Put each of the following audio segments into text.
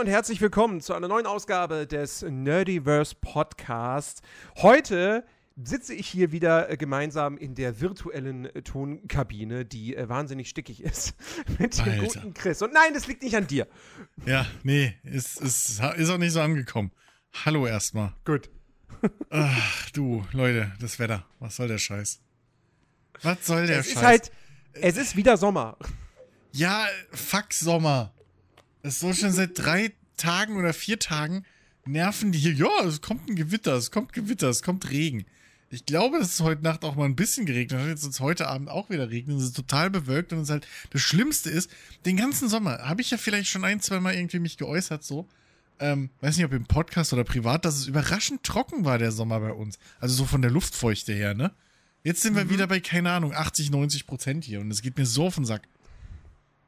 Und herzlich willkommen zu einer neuen Ausgabe des Nerdiverse Podcast. Heute sitze ich hier wieder äh, gemeinsam in der virtuellen äh, Tonkabine, die äh, wahnsinnig stickig ist, mit dem Alter. guten Chris. Und nein, das liegt nicht an dir. Ja, nee, ist, ist, ist auch nicht so angekommen. Hallo erstmal. Gut. Ach, du, Leute, das Wetter. Was soll der Scheiß? Was soll der Es Scheiß? ist halt, es ist wieder Sommer. ja, fuck Sommer. Es ist so schon seit drei Tagen oder vier Tagen nerven die hier. Ja, es kommt ein Gewitter, es kommt Gewitter, es kommt Regen. Ich glaube, dass es heute Nacht auch mal ein bisschen geregnet hat. Jetzt wird es heute Abend auch wieder regnen. Es ist total bewölkt und es ist halt das Schlimmste ist, den ganzen Sommer habe ich ja vielleicht schon ein, zwei Mal irgendwie mich geäußert so. Ähm, weiß nicht, ob im Podcast oder privat, dass es überraschend trocken war der Sommer bei uns. Also so von der Luftfeuchte her, ne? Jetzt sind wir wieder bei, keine Ahnung, 80, 90 Prozent hier und es geht mir so auf den Sack.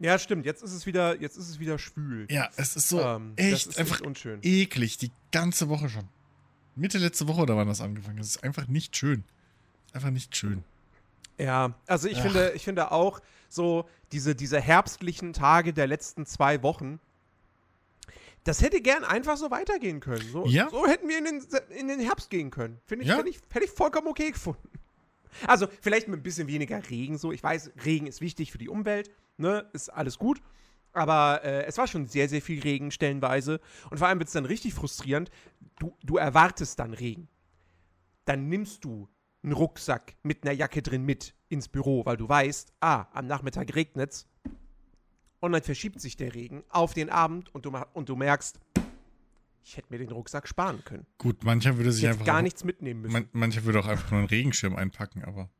Ja, stimmt. Jetzt ist es wieder, jetzt ist es wieder schwül. Ja, es ist so Ähm, echt ist einfach echt unschön. eklig, die ganze Woche schon. Mitte letzte Woche oder wann das angefangen? Es ist einfach nicht schön. Einfach nicht schön. Ja, also ich Ach. finde, ich finde auch so diese, diese herbstlichen Tage der letzten zwei Wochen, das hätte gern einfach so weitergehen können. So, Ja. so hätten wir in den, in den Herbst gehen können. Finde ich, Ja. hätte ich, hätte ich vollkommen okay gefunden. Also vielleicht mit ein bisschen weniger Regen so. Ich weiß, Regen ist wichtig für die Umwelt, ne? Ist alles gut. Aber äh, es war schon sehr, sehr viel Regen stellenweise. Und vor allem wird es dann richtig frustrierend. Du, du erwartest dann Regen. Dann nimmst du einen Rucksack mit einer Jacke drin mit ins Büro, weil du weißt, ah, am Nachmittag regnet's. Und dann verschiebt sich der Regen auf den Abend und du, und du merkst, ich hätte mir den Rucksack sparen können. Gut, mancher würde Ich sich hätte einfach. gar auch- nichts mitnehmen müssen. Man, mancher würde auch einfach nur einen Regenschirm einpacken, aber.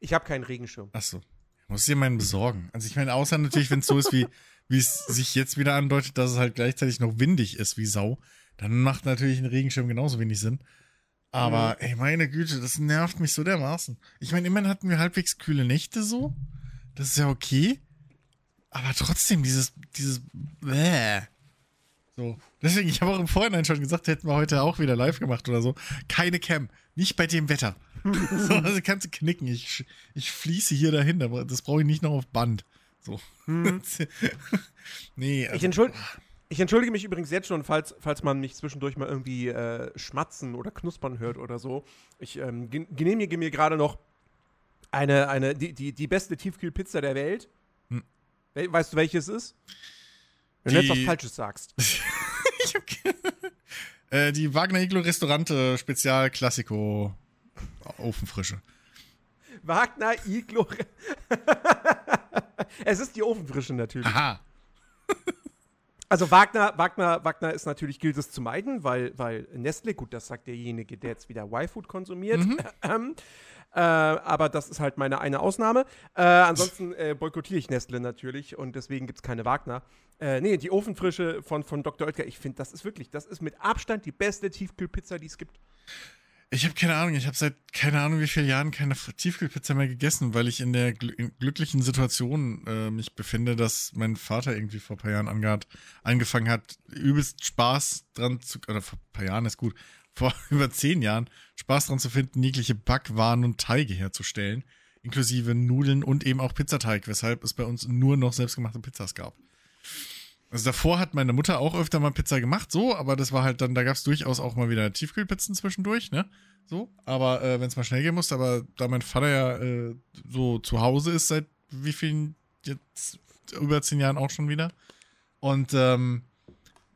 ich habe keinen Regenschirm. Achso. Ich muss dir meinen besorgen. Also ich meine, außer natürlich, wenn es so ist, wie wie es sich jetzt wieder andeutet, dass es halt gleichzeitig noch windig ist wie Sau, dann macht natürlich ein Regenschirm genauso wenig Sinn. Aber, ey, meine Güte, das nervt mich so dermaßen. Ich meine, immerhin hatten wir halbwegs kühle Nächte so. Das ist ja okay. Aber trotzdem, dieses, dieses, bäh. So. Deswegen, ich habe auch im Vorhinein schon gesagt, hätten wir heute auch wieder live gemacht oder so. Keine Cam. Nicht bei dem Wetter. so, also kannst du knicken. Ich, ich fließe hier dahin, aber das brauche ich nicht noch auf Band. So. nee, also, Ich, entschuld, ich entschuldige mich übrigens jetzt schon, falls, falls man mich zwischendurch mal irgendwie äh, schmatzen oder knuspern hört oder so. Ich ähm, gen- genehmige mir gerade noch eine, eine, die, die, die beste Tiefkühlpizza der Welt. Hm. We weißt du, welches ist? Wenn du jetzt was Die- Falsches sagst. ich hab äh, die Wagner Iglo Restaurante Spezial Classico Ofenfrische. Wagner Iglo. es ist die Ofenfrische natürlich. Aha. Also Wagner, Wagner, Wagner ist natürlich, gilt es zu meiden, weil, weil Nestle, gut, das sagt derjenige, der jetzt wieder Y-Food konsumiert. Ähm, äh, aber das ist halt meine eine Ausnahme. Äh, ansonsten äh, boykottiere ich Nestle natürlich und deswegen gibt es keine Wagner. Äh, nee, die Ofenfrische von, von Dr. Oetker, ich finde, das ist wirklich, das ist mit Abstand die beste Tiefkühlpizza, die es gibt. Ich habe keine Ahnung, ich habe seit keine Ahnung wie vielen Jahren keine Tiefkühlpizza mehr gegessen, weil ich in der gl glücklichen Situation äh, mich befinde, dass mein Vater irgendwie vor ein paar Jahren angehat, angefangen hat, übelst Spaß dran zu, oder vor ein paar Jahren ist gut, vor über zehn Jahren Spaß dran zu finden, jegliche Backwaren und Teige herzustellen, inklusive Nudeln und eben auch Pizzateig, weshalb es bei uns nur noch selbstgemachte Pizzas gab. Also davor hat meine Mutter auch öfter mal Pizza gemacht, so, aber das war halt dann, da gab es durchaus auch mal wieder Tiefkühlpizzen zwischendurch, ne? So, aber äh, wenn es mal schnell gehen muss, aber da mein Vater ja äh, so zu Hause ist seit wie vielen, jetzt über zehn Jahren auch schon wieder. Und ähm,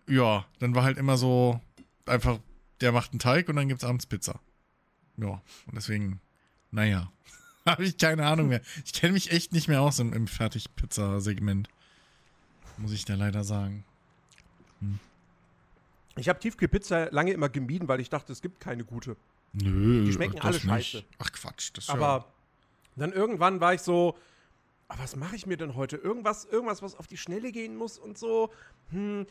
ja, dann war halt immer so einfach, der macht einen Teig und dann gibt's abends Pizza. Ja, und deswegen, naja, habe ich keine Ahnung mehr. Ich kenne mich echt nicht mehr aus im, im Fertigpizza-Segment. Muss ich da leider sagen. Ich habe Tiefkühlpizza lange immer gemieden, weil ich dachte, es gibt keine gute. Nö, Die schmecken alle nicht. scheiße. Ach Quatsch, das ist ja- Aber dann irgendwann war ich so, "Ah, was mache ich mir denn heute? Irgendwas, irgendwas, was auf die Schnelle gehen muss und so. Hm.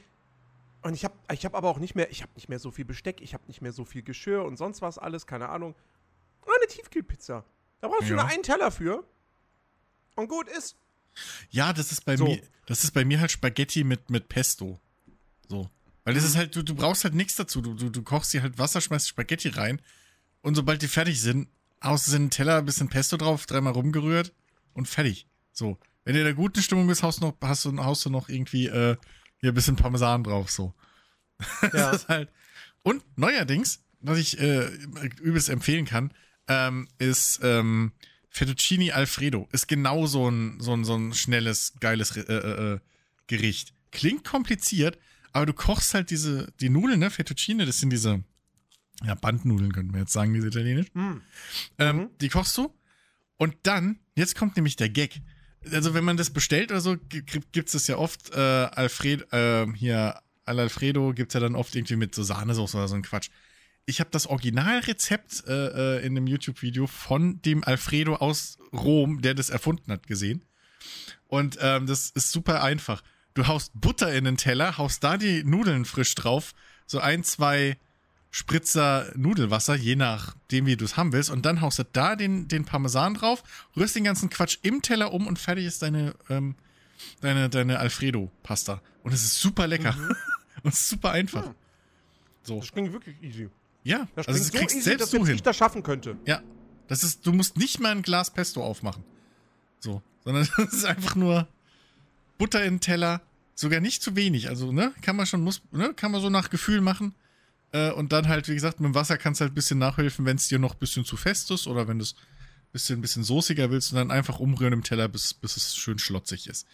Und ich habe ich hab aber auch nicht mehr, ich habe nicht mehr so viel Besteck, ich habe nicht mehr so viel Geschirr und sonst was alles, keine Ahnung. Eine Tiefkühlpizza. Da brauchst du Ja. nur einen Teller für. Und gut ist. Ja, das ist bei So. mir, das ist bei mir halt Spaghetti mit, mit Pesto. So. Weil Mhm. das ist halt, du, du brauchst halt nichts dazu. Du, du, du kochst dir halt Wasser, schmeißt Spaghetti rein und sobald die fertig sind, haust du in den Teller, ein bisschen Pesto drauf, dreimal rumgerührt und fertig. So. Wenn du in der guten Stimmung bist, haust, noch, hast du, haust du noch irgendwie, äh, Hier ein bisschen Parmesan drauf, so. Ja. halt. Und neuerdings, was ich äh, übelst empfehlen kann, ähm, ist ähm, Fettuccini Alfredo. Ist genau so ein, so ein, so ein schnelles, geiles äh, äh, äh, Gericht. Klingt kompliziert, aber du kochst halt diese, die Nudeln, ne? Fettuccine, das sind diese, ja, Bandnudeln könnten wir jetzt sagen, diese italienisch. Hm. Ähm, Mhm. Die kochst du und dann, jetzt kommt nämlich der Gag. Also wenn man das bestellt oder so, gibt es das ja oft, äh, Alfred, äh, hier, Al Alfredo gibt's ja dann oft irgendwie mit so Sahnesoße oder so ein Quatsch. Ich habe das Originalrezept äh, äh, in einem YouTube-Video von dem Alfredo aus Rom, der das erfunden hat, gesehen. Und ähm, das ist super einfach. Du haust Butter in den Teller, haust da die Nudeln frisch drauf, so ein, zwei Spritzer Nudelwasser, je nachdem, wie du es haben willst. Und dann haust du da den, den Parmesan drauf, rührst den ganzen Quatsch im Teller um und fertig ist deine, ähm, deine, deine Alfredo-Pasta. Und es ist super lecker. und es ist super einfach. Hm. So. Das klingt wirklich easy. Ja, Das also das so kriegst easy, selbst dass du hin. ich das schaffen könnte. Ja. Das ist, du musst nicht mal ein Glas Pesto aufmachen. So. Sondern das ist einfach nur Butter in den Teller. Sogar nicht zu wenig. Also, ne, kann man schon, muss, ne, kann man so nach Gefühl machen. Äh, und dann halt, wie gesagt, mit dem Wasser kannst du halt ein bisschen nachhelfen, wenn es dir noch ein bisschen zu fest ist oder wenn du es ein bisschen, ein bisschen soßiger willst und dann einfach umrühren im Teller, bis, bis es schön schlotzig ist.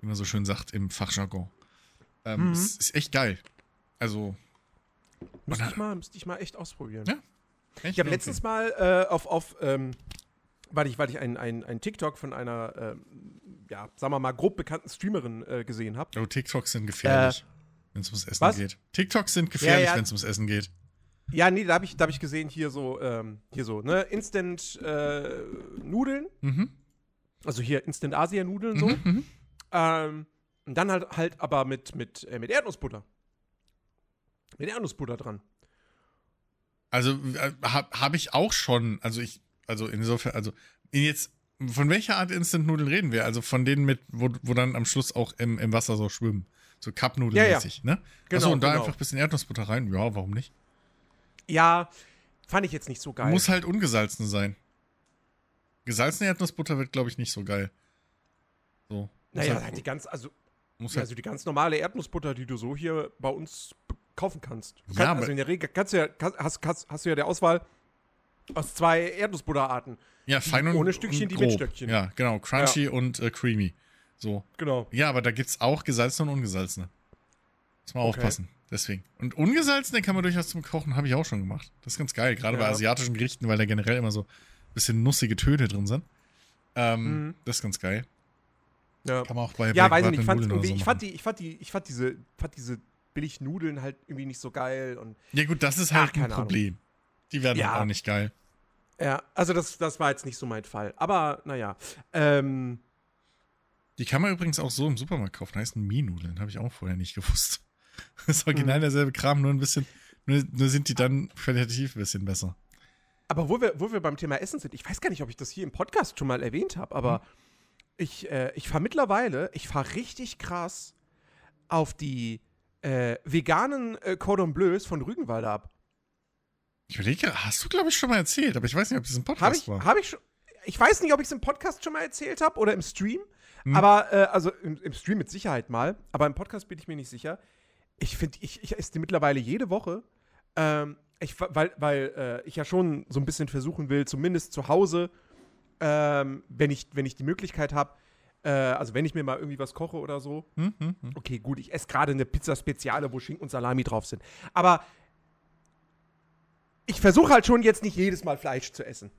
Wie man so schön sagt im Fachjargon. Ähm, Mhm. es ist echt geil. Also, Müsste ich, mal, müsste ich mal echt ausprobieren. Ja, echt Ich habe letztens mal äh, auf, auf ähm, weil ich, weil ich ein, ein, ein TikTok von einer, ähm, ja, sagen wir mal, grob bekannten Streamerin äh, gesehen habe. Oh, TikToks sind gefährlich, wenn es ums Essen was? geht. TikToks sind gefährlich, Ja, ja. wenn es ums Essen geht. Ja, nee, da habe ich, da hab ich gesehen, hier so, ähm, hier so, ne, Instant äh. Mhm. Also hier Instant Asia-Nudeln so. Mhm. Mhm. Ähm, und dann halt, halt aber mit, mit, äh, mit Erdnussbutter. Mit Erdnussbutter dran. Also äh, habe hab ich auch schon, also ich, also insofern, also jetzt, von welcher Art Instant-Nudeln reden wir? Also von denen mit, wo, wo dann am Schluss auch im, im Wasser so schwimmen. So Cup-Nudeln-mäßig, ne? Genau, Achso, und da genau. einfach ein bisschen Erdnussbutter rein. Ja, warum nicht? Ja, fand ich jetzt nicht so geil. Muss halt ungesalzen sein. Gesalzene Erdnussbutter wird, glaube ich, nicht so geil. So. Naja, halt, halt die ganz, also, muss ja, halt, also die ganz normale Erdnussbutter, die du so hier bei uns kaufen kannst. Du Ja, kannst aber- also in der Regel kannst du ja, hast, hast, hast du ja der Auswahl aus zwei Erdnussbutterarten. ja, fein und ohne Stückchen, und die grob. mit Stöckchen. Ja, genau. Crunchy und äh, creamy. So. Genau. Ja, aber da gibt's auch gesalzene und ungesalzene. Muss man Okay. aufpassen. Deswegen. Und ungesalzene kann man durchaus zum Kochen, habe ich auch schon gemacht. Das ist ganz geil, gerade bei Ja. asiatischen Gerichten, weil da generell immer so ein bisschen nussige Töne drin sind. Ähm, Mhm. Das ist ganz geil. Ja, Kann man auch bei ja bei weiß ich nicht. Ich fand, Nudeln so ich, fand die, ich, fand die, ich fand diese, fand diese Billignudeln halt irgendwie nicht so geil. Und Ja, gut, das ist Ach, halt ein keine Ahnung. Problem. Die werden Ja. halt auch nicht geil. ja, also das, das war jetzt nicht so mein Fall. Aber naja. Ähm, Die kann man übrigens auch so im Supermarkt kaufen. Heißen Mie-Nudeln. Habe ich auch vorher nicht gewusst. Das ist original Mhm. derselbe Kram, nur ein bisschen, nur, nur sind die dann qualitativ ein bisschen besser. Aber wo wir, wo wir beim Thema Essen sind, ich weiß gar nicht, ob ich das hier im Podcast schon mal erwähnt habe, aber Mhm. ich, äh, ich fahre mittlerweile, ich fahre richtig krass auf die äh, veganen äh, Cordon Bleus von Rügenwalder ab. Ich überlege, hast du, glaube ich, schon mal erzählt, aber ich weiß nicht, ob das Habe Podcast ich, war. hab ich schon. Ich weiß nicht, ob ich es im Podcast schon mal erzählt habe oder im Stream. Hm. Aber, äh, also im, im Stream mit Sicherheit mal. Aber im Podcast bin ich mir nicht sicher. Ich finde, ich, ich esse die mittlerweile jede Woche. Ähm, ich, weil weil äh, ich ja schon so ein bisschen versuchen will, zumindest zu Hause, ähm, wenn, ich, wenn ich die Möglichkeit habe, äh, also wenn ich mir mal irgendwie was koche oder so. Hm, hm. Okay, gut, ich esse gerade eine Pizza Speziale, wo Schinken und Salami drauf sind. Aber ich versuche halt schon jetzt nicht jedes Mal Fleisch zu essen.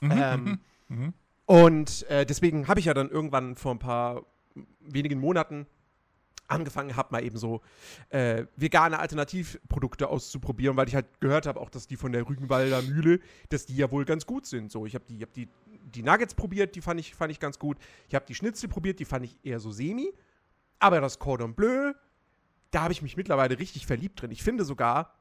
Mhm, Ähm, mhm, mhm. Und äh, deswegen habe ich ja dann irgendwann vor ein paar wenigen Monaten angefangen, habe mal eben so äh, vegane Alternativprodukte auszuprobieren, weil ich halt gehört habe, auch dass die von der Rügenwalder Mühle, dass die ja wohl ganz gut sind. So, ich habe die, hab die, die Nuggets probiert, die fand ich, fand ich ganz gut. Ich habe die Schnitzel probiert, die fand ich eher so semi. Aber das Cordon Bleu, da habe ich mich mittlerweile richtig verliebt drin. Ich finde sogar,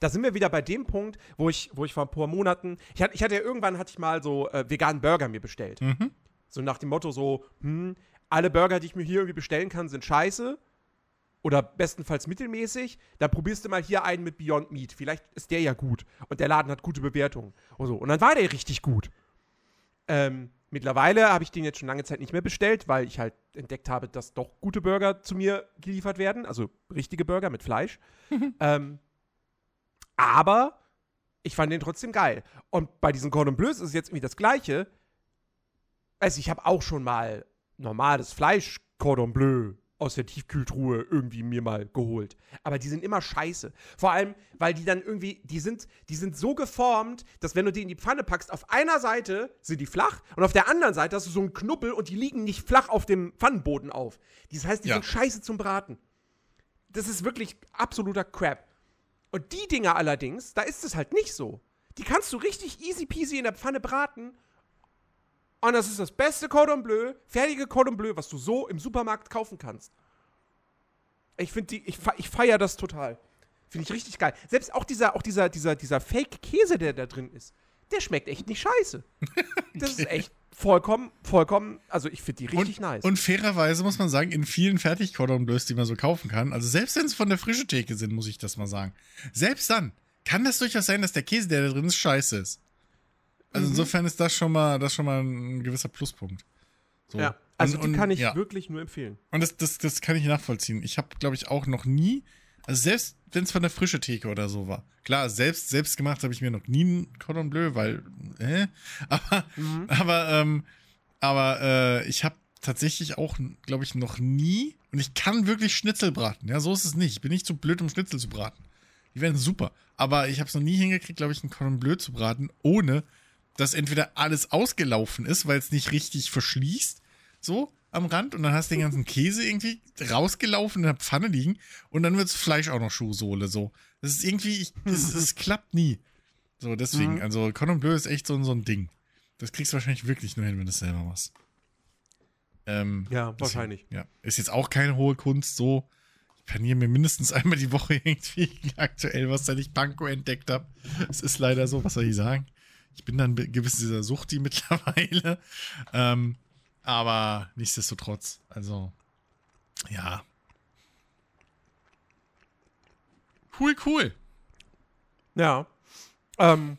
da sind wir wieder bei dem Punkt, wo ich, wo ich vor ein paar Monaten, ich hatte, ich hatte ja irgendwann, hatte ich mal so äh, veganen Burger mir bestellt. Mhm. So nach dem Motto so, hm, alle Burger, die ich mir hier irgendwie bestellen kann, sind scheiße. Oder bestenfalls mittelmäßig. Dann probierst du mal hier einen mit Beyond Meat. Vielleicht ist der ja gut. Und der Laden hat gute Bewertungen. Und, so. und dann war der richtig gut. Ähm, Mittlerweile habe ich den jetzt schon lange Zeit nicht mehr bestellt, weil ich halt entdeckt habe, dass doch gute Burger zu mir geliefert werden, also richtige Burger mit Fleisch. ähm, aber ich fand den trotzdem geil. Und bei diesen Cordon Bleus ist es jetzt irgendwie das Gleiche. Also ich habe auch schon mal normales Fleisch Cordon Bleu aus der Tiefkühltruhe irgendwie mir mal geholt. Aber die sind immer scheiße. Vor allem, weil die dann irgendwie, die sind, die sind so geformt, dass wenn du die in die Pfanne packst, auf einer Seite sind die flach und auf der anderen Seite hast du so einen Knubbel und die liegen nicht flach auf dem Pfannenboden auf. Das heißt, die Ja. sind scheiße zum Braten. Das ist wirklich absoluter Crap. Und die Dinger allerdings, da ist es halt nicht so. Die kannst du richtig easy peasy in der Pfanne braten. Und das ist das beste Cordon Bleu, fertige Cordon Bleu, was du so im Supermarkt kaufen kannst. Ich finde die, ich, ich feiere das total. Finde ich richtig geil. Selbst auch dieser, auch dieser, dieser, dieser Fake-Käse, der da drin ist, der schmeckt echt nicht scheiße. Das ist echt vollkommen, vollkommen, also ich finde die richtig und, nice. Und fairerweise muss man sagen, in vielen Fertig-Cordon Bleus, die man so kaufen kann, also selbst wenn es von der frischen Theke sind, muss ich das mal sagen, selbst dann kann das durchaus sein, dass der Käse, der da drin ist, scheiße ist. Also Mhm. insofern ist das schon mal, das schon mal ein gewisser Pluspunkt. So. ja, also Und- die kann und- ich ja. wirklich nur empfehlen. Und das, das, das kann ich nachvollziehen. Ich habe, glaube ich, auch noch nie, also selbst wenn es von der frische Theke oder so war. Klar, selbst, selbst gemacht habe ich mir noch nie ein Cordon Bleu, weil, äh, aber, Mhm. aber, ähm, aber äh, ich habe tatsächlich auch, glaube ich, noch nie, und ich kann wirklich Schnitzel braten. Ja, so ist es nicht. Ich bin nicht zu blöd, um Schnitzel zu braten. Die werden super. Aber ich habe es noch nie hingekriegt, glaube ich, einen Cordon Bleu zu braten, ohne dass entweder alles ausgelaufen ist, weil es nicht richtig verschließt, so am Rand, und dann hast du den ganzen Käse irgendwie rausgelaufen in der Pfanne liegen und dann wird das Fleisch auch noch Schuhsohle, so. Das ist irgendwie, ich, das, das klappt nie. So, deswegen, Mhm. also Cordon Bleu ist echt so, so ein Ding. Das kriegst du wahrscheinlich wirklich nur hin, wenn du es selber machst. Ähm, Ja, deswegen, wahrscheinlich. Ja, ist jetzt auch keine hohe Kunst, so. Ich paniere mir mindestens einmal die Woche irgendwie aktuell, was seit ich Panko entdeckt habe. Es ist leider so, was soll ich sagen? Ich bin dann gewiss dieser Suchti mittlerweile. Ähm, aber nichtsdestotrotz, also, ja. Cool, cool. Ja. Ähm,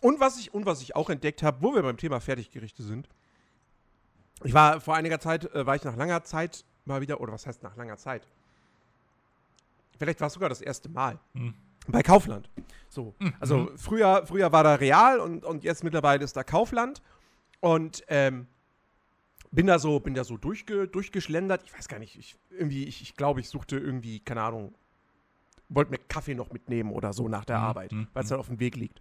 und, was ich, und was ich auch entdeckt habe, wo wir beim Thema Fertiggerichte sind. Ich war vor einiger Zeit, äh, war ich nach langer Zeit mal wieder, oder was heißt nach langer Zeit? Vielleicht war es sogar das erste Mal. Hm. Bei Kaufland. So. Also früher, früher war da Real und, und jetzt mittlerweile ist da Kaufland. Und ähm, bin da so, bin da so durchge, durchgeschlendert. Ich weiß gar nicht, ich, irgendwie, ich, ich glaube, ich suchte irgendwie, keine Ahnung, wollte mir Kaffee noch mitnehmen oder so nach der Mhm, Arbeit, mhm, weil es dann auf dem Weg liegt.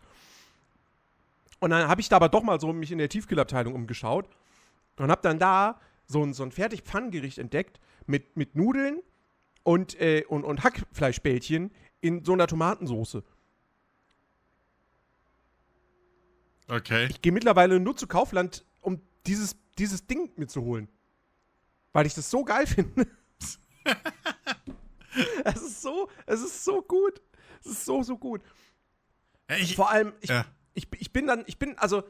Und dann habe ich da aber doch mal so mich in der Tiefkühlabteilung umgeschaut und habe dann da so ein, so ein Fertigpfannengericht entdeckt mit, mit Nudeln und, äh, und, und Hackfleischbällchen in so einer Tomatensoße. Okay. Ich gehe mittlerweile nur zu Kaufland, um dieses, dieses Ding mitzuholen. Weil ich das so geil finde. es ist so, es ist so gut. Es ist so, so gut. Ich, Vor allem, ich, ja. ich, ich bin dann, ich bin, also,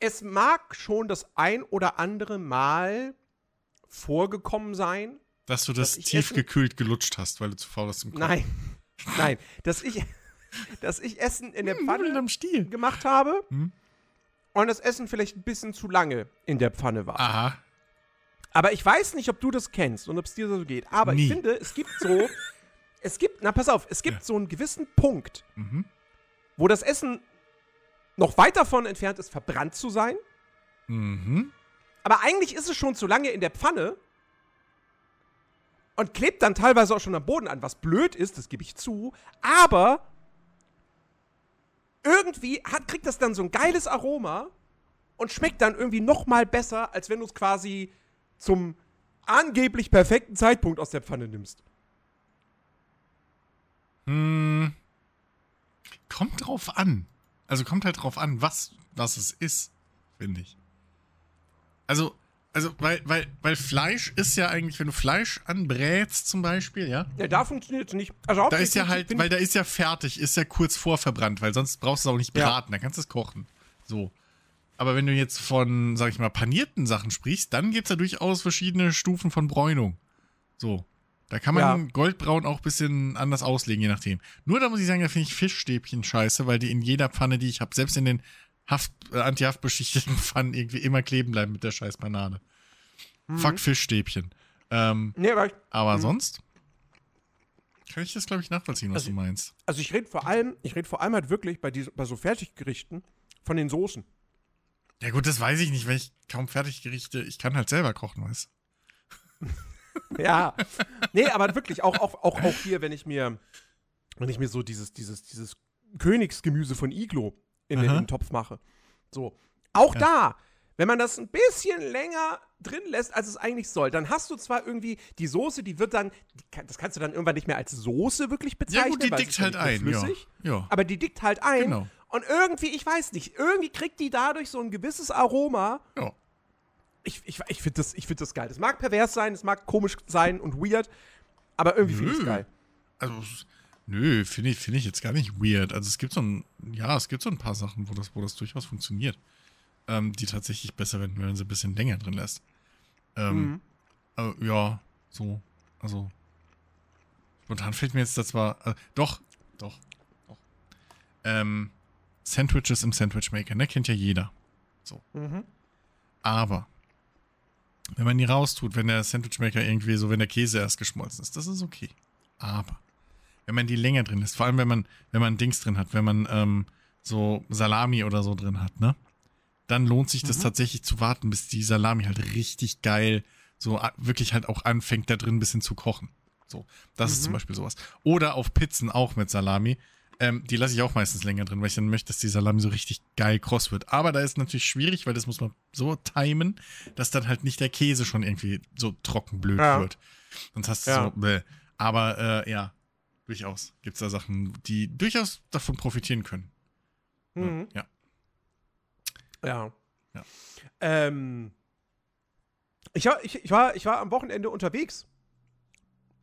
es mag schon das ein oder andere Mal vorgekommen sein. dass du das dass tiefgekühlt gelutscht hast, weil du zu faul bist zum Kochen. Nein, nein, dass ich, dass ich Essen in der Pfanne am Stiel. gemacht habe Hm. Und das Essen vielleicht ein bisschen zu lange in der Pfanne war. Aha. Aber ich weiß nicht, ob du das kennst und ob es dir so geht. Aber Nie. ich finde, es gibt so, es gibt, na pass auf, es gibt Ja. so einen gewissen Punkt, Mhm. wo das Essen noch weit davon entfernt ist, verbrannt zu sein. Mhm. Aber eigentlich ist es schon zu lange in der Pfanne und klebt dann teilweise auch schon am Boden an, was blöd ist, das gebe ich zu. Aber irgendwie hat, kriegt das dann so ein geiles Aroma und schmeckt dann irgendwie noch mal besser, als wenn du es quasi zum angeblich perfekten Zeitpunkt aus der Pfanne nimmst. Hm. Kommt drauf an. Also kommt halt drauf an, was, was es ist, finde ich. Also, also, weil, weil, weil Fleisch ist ja eigentlich, wenn du Fleisch anbrätst zum Beispiel, ja, Ja, da funktioniert es nicht. Also da ist ja halt, weil da ist ja fertig, ist ja kurz vorverbrannt, weil sonst brauchst du es auch nicht Ja. braten, dann kannst du es kochen. So. Aber wenn du jetzt von, sag ich mal, panierten Sachen sprichst, dann gibt es ja durchaus verschiedene Stufen von Bräunung. So. Da kann man Ja. Goldbraun auch ein bisschen anders auslegen, je nachdem. Nur da muss ich sagen, da finde ich Fischstäbchen scheiße, weil die in jeder Pfanne, die ich habe, selbst in den Haft, äh, anti-haftbeschichteten Pfannen irgendwie immer kleben bleiben mit der scheiß Banane. Mhm. Fuck Fischstäbchen. Ähm, Nee, aber, ich, aber Mhm. sonst kann ich das, glaube ich, nachvollziehen, was Also- du meinst. also ich rede vor allem, ich rede vor allem halt wirklich bei, diese, bei so Fertiggerichten von den Soßen. Ja gut, das weiß ich nicht, weil ich kaum Fertiggerichte, ich kann halt selber kochen, weißt Ja. nee, aber wirklich, auch, auch, auch, auch hier, wenn ich mir, wenn ich mir so dieses, dieses, dieses Königsgemüse von Iglo in den, in den Topf mache. So. Auch Ja. da, wenn man das ein bisschen länger drin lässt, als es eigentlich soll, dann hast du zwar irgendwie die Soße, die wird dann, das kannst du dann irgendwann nicht mehr als Soße wirklich Ja bezeichnen. gut, die es dickt ja halt ein, ja. flüssig, ja. Aber die dickt halt ein. Genau. Und irgendwie, ich weiß nicht, irgendwie kriegt die dadurch so ein gewisses Aroma. Ja. Ich, ich, ich finde das, ich find das geil. Das mag pervers sein, es mag komisch sein und weird, aber irgendwie finde ich es geil. Also, nö, finde ich, finde ich jetzt gar nicht weird. Also es gibt so ein, ja, es gibt so ein paar Sachen, wo das, wo das durchaus funktioniert. Ähm, die tatsächlich besser werden, wenn man sie ein bisschen länger drin lässt. Ähm, Mhm. äh, ja, so, also. Spontan fällt mir jetzt das zwar, äh, doch, doch, doch. Ähm, Sandwiches im Sandwich Maker, ne, kennt ja jeder. Mhm. Aber wenn man die raustut, wenn der Sandwichmaker irgendwie so, wenn der Käse erst geschmolzen ist, das ist okay. Aber wenn man die länger drin lässt, vor allem wenn man, wenn man Dings drin hat, wenn man ähm, so Salami oder so drin hat, ne? Dann lohnt sich das Mhm. tatsächlich zu warten, bis die Salami halt richtig geil, so wirklich halt auch anfängt, da drin ein bisschen zu kochen. So, das ist zum Mhm. Beispiel sowas. Oder auf Pizzen auch mit Salami. Ähm, die lasse ich auch meistens länger drin, weil ich dann möchte, dass die Salami so richtig geil kross wird. Aber da ist natürlich schwierig, weil das muss man so timen, dass dann halt nicht der Käse schon irgendwie so trocken blöd Ja. wird. Sonst hast du Ja. so, bäh. Aber äh, ja, durchaus gibt es da Sachen, die durchaus davon profitieren können. Mhm. Ja. Ja. Ja. Ähm, ich, war, ich, ich, war, ich war am Wochenende unterwegs.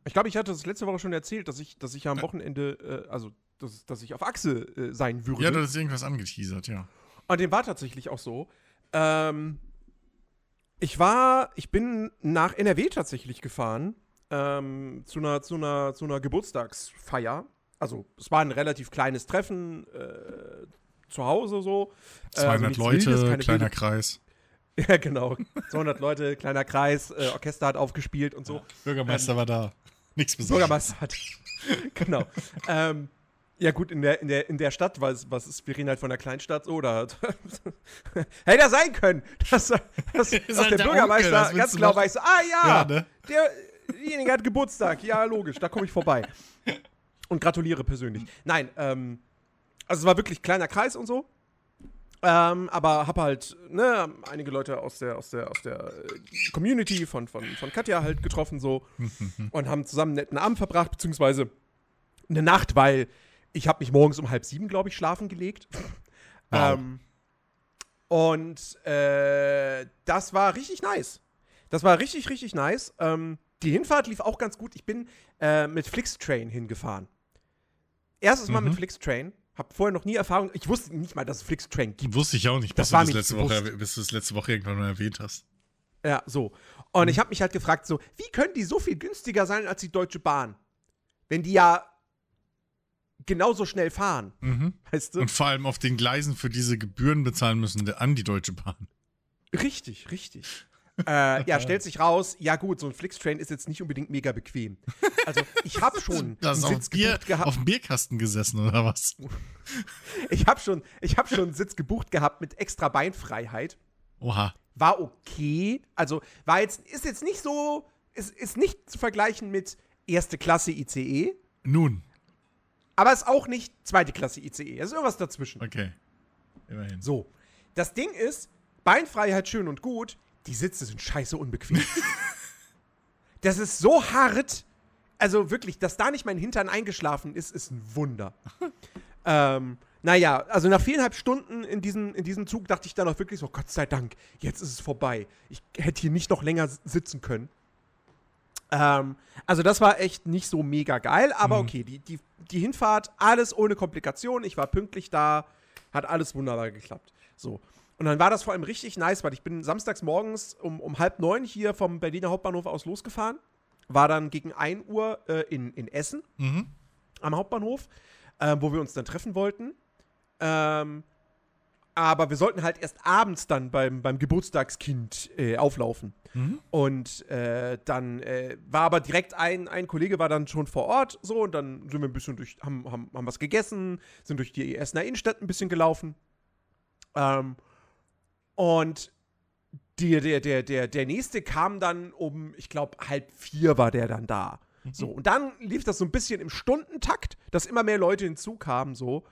Ich glaube, ich hatte das letzte Woche schon erzählt, dass ich, dass ich ja am. Wochenende, äh, also dass, dass ich auf Achse äh, sein würde. Ja, da ist irgendwas angeteasert, ja. Und dem war tatsächlich auch so. Ähm, ich war, ich bin nach NRW tatsächlich gefahren ähm, zu, einer, zu, einer, zu einer Geburtstagsfeier. Also es war ein relativ kleines Treffen äh, zu Hause so. Äh, also 200 Leute, Wildes, kleiner wilde- Kreis. Ja, genau. 200 Leute, kleiner Kreis, äh, Orchester hat aufgespielt und so. Bürgermeister war da. Nichts Besonderes. Bürgermeister hat. genau. ähm, ja, gut, in der, in der, in der Stadt, was, was ist, wir reden halt von der Kleinstadt so, da hätte ja sein können, dass, dass, dass halt der der Onkel, Bürgermeister willst ganz genau weiß, ah ja, Ja, ne? der, derjenige hat Geburtstag, ja, logisch, da komme ich vorbei. Und gratuliere persönlich. Nein, ähm, also es war wirklich kleiner Kreis und so. Ähm, aber hab halt, ne, einige Leute aus der, aus der, aus der äh, Community von, von, von Katja halt getroffen so und haben zusammen einen netten Abend verbracht, beziehungsweise eine Nacht, weil ich habe mich morgens um halb sieben, glaube ich, schlafen gelegt. Wow. Ähm, und äh, das war richtig nice. Das war richtig, richtig nice. Ähm, die Hinfahrt lief auch ganz gut. Ich bin äh, mit Flixtrain hingefahren. Erstes Mal Mhm. mit Flixtrain. Hab vorher noch nie Erfahrung. Ich wusste nicht mal, dass es Flixtrain gibt. Wusste ich auch nicht, Das bis, war du das, letzte Woche, bis du das letzte Woche irgendwann mal erwähnt hast. Ja, so. Und ich habe mich halt gefragt, so, wie können die so viel günstiger sein als die Deutsche Bahn? Wenn die ja genauso schnell fahren, Mhm. weißt du? Und vor allem auf den Gleisen für diese Gebühren bezahlen müssen an die Deutsche Bahn. Richtig, richtig. Äh, ja, stellt sich raus, ja gut, so ein Flixtrain ist jetzt nicht unbedingt mega bequem. Also ich habe schon einen Sitz Bier, gebucht gehabt. auf dem Bierkasten gesessen oder was? Ich habe schon, ich hab schon einen Sitz gebucht gehabt mit extra Beinfreiheit. Oha. War okay. Also war jetzt, ist jetzt nicht so, ist, ist nicht zu vergleichen mit erste Klasse ICE, Nun, aber ist auch nicht zweite Klasse ICE. Es ist irgendwas dazwischen. okay. Immerhin. So. Das Ding ist, Beinfreiheit schön und gut, die Sitze sind scheiße unbequem. das ist so hart. Also wirklich, dass da nicht mein Hintern eingeschlafen ist, ist ein Wunder. ähm, naja, also nach viereinhalb Stunden in diesem, in diesem Zug dachte ich dann auch wirklich so, Gott sei Dank, jetzt ist es vorbei. Ich hätte hier nicht noch länger sitzen können. Ähm, also das war echt nicht so mega geil, aber Mhm. okay, die, die, die Hinfahrt, alles ohne Komplikation. Ich war pünktlich da, hat alles wunderbar geklappt. So. Und dann war das vor allem richtig nice, weil ich bin samstags morgens um, um halb neun hier vom Berliner Hauptbahnhof aus losgefahren. War dann gegen 1 Uhr äh, in, in Essen Mhm. am Hauptbahnhof, äh, wo wir uns dann treffen wollten. Ähm, Aber wir sollten halt erst abends dann beim, beim Geburtstagskind äh, auflaufen. Mhm. Und äh, dann äh, war aber direkt ein, ein Kollege war dann schon vor Ort so und dann sind wir ein bisschen durch, haben, haben, haben was gegessen, sind durch die Essener Innenstadt ein bisschen gelaufen. Ähm, und die, der, der, der, der nächste kam dann um, ich glaube, halb vier war der dann da. So, und dann lief das so ein bisschen im Stundentakt, dass immer mehr Leute hinzukamen, so.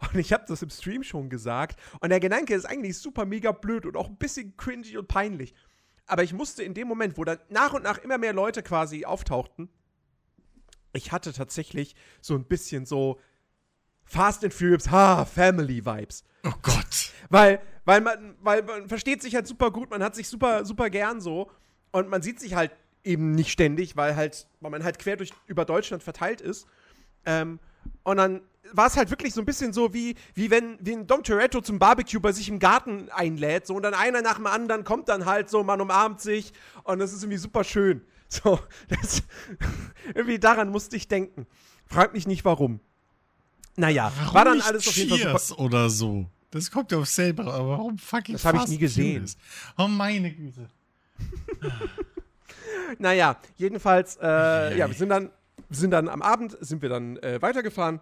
Und ich habe das im Stream schon gesagt. Und der Gedanke ist eigentlich super mega blöd und auch ein bisschen cringy und peinlich. Aber ich musste in dem Moment, wo dann nach und nach immer mehr Leute quasi auftauchten, ich hatte tatsächlich so ein bisschen so Fast and Furious, ha, Family Vibes. Oh Gott. Weil, weil man, weil man versteht sich halt super gut, man hat sich super, super gern so. Und man sieht sich halt eben nicht ständig, weil halt, weil man halt quer durch über Deutschland verteilt ist. Ähm, und dann war es halt wirklich so ein bisschen so wie, wie wenn wie ein Dom Toretto zum Barbecue bei sich im Garten einlädt. So, und dann einer nach dem anderen kommt dann halt so, man umarmt sich und das ist irgendwie super schön. So, das, irgendwie daran musste ich denken. Frag mich nicht warum. Naja, Warum war dann alles auf jeden Fall super. Oder so? Das kommt ja auf selber, aber warum fucking Das hab ich nie gesehen. Oh meine Güte. Naja, jedenfalls, äh, ja, wir sind dann, sind dann am Abend, sind wir dann äh, weitergefahren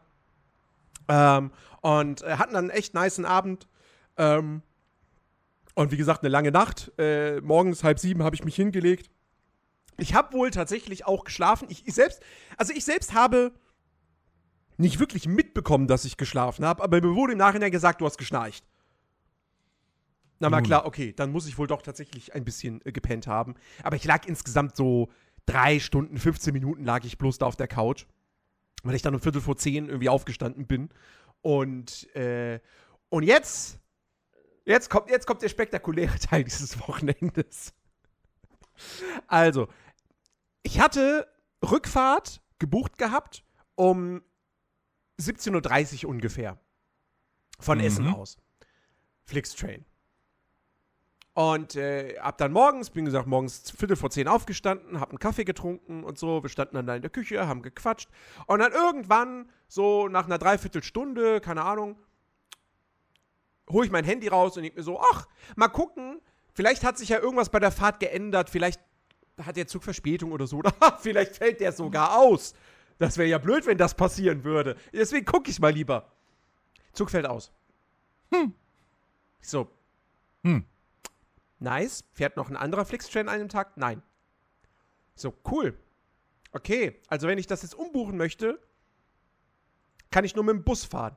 ähm, und äh, hatten dann einen echt niceen Abend. Ähm, und wie gesagt, eine lange Nacht. Äh, morgens halb sieben habe ich mich hingelegt. Ich habe wohl tatsächlich auch geschlafen. Ich, ich selbst, also ich selbst habe nicht wirklich mitbekommen, dass ich geschlafen habe, aber mir wurde im Nachhinein gesagt, du hast geschnarcht. Na Nun. klar, okay, dann muss ich wohl doch tatsächlich ein bisschen äh, gepennt haben. Aber ich lag insgesamt so drei Stunden, 15 Minuten lag ich bloß da auf der Couch, weil ich dann um Viertel vor zehn irgendwie aufgestanden bin. Und, äh, und jetzt, jetzt kommt, jetzt kommt der spektakuläre Teil dieses Wochenendes. Also, ich hatte Rückfahrt gebucht gehabt um 17.30 Uhr ungefähr. Von Mhm. Essen aus. Flixtrain. Und äh, hab dann morgens, bin gesagt, morgens Viertel vor zehn aufgestanden, hab einen Kaffee getrunken und so. Wir standen dann da in der Küche, haben gequatscht. Und dann irgendwann, so nach einer Dreiviertelstunde, keine Ahnung, hole ich mein Handy raus und denk mir so, ach, mal gucken, vielleicht hat sich ja irgendwas bei der Fahrt geändert, vielleicht hat der Zug Verspätung oder so, oder vielleicht fällt der sogar aus. Das wäre ja blöd, wenn das passieren würde. Deswegen gucke ich mal lieber. Zug fällt aus. Hm. So, Hm. nice. Fährt noch ein anderer Flixtrain an dem Tag? Nein. So, cool. Okay, also wenn ich das jetzt umbuchen möchte, kann ich nur mit dem Bus fahren.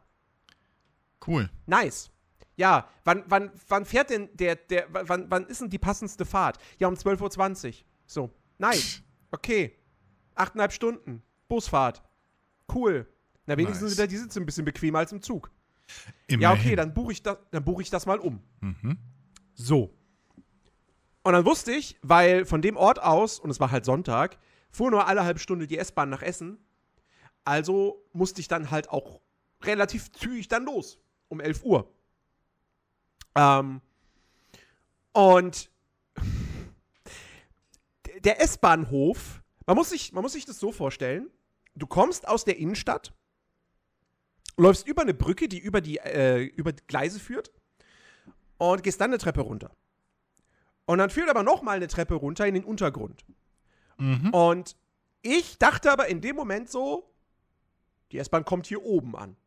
Cool. Nice. Ja, wann, wann, wann fährt denn der, der, wann, wann ist denn die passendste Fahrt? Ja, um 12.20 Uhr. So, nice. Okay. Achteinhalb Stunden. Busfahrt. Cool. Na, wenigstens Nice. sind da die Sitze ein bisschen bequemer als im Zug. Immerhin. Ja, okay, dann buche ich, das- dann buche ich das mal um. Mhm. So. Und dann wusste ich, weil von dem Ort aus, und es war halt Sonntag, fuhr nur alle halbe Stunde die S-Bahn nach Essen. Also musste ich dann halt auch relativ zügig dann los. Um 11 Uhr. Ähm, und der S-Bahnhof, man, muss sich- man muss sich das so vorstellen: Du kommst aus der Innenstadt, läufst über eine Brücke, die über die, äh, über die Gleise führt, und gehst dann eine Treppe runter. Und dann führt aber noch mal eine Treppe runter in den Untergrund. Mhm. Und ich dachte aber in dem Moment so, die S-Bahn kommt hier oben an.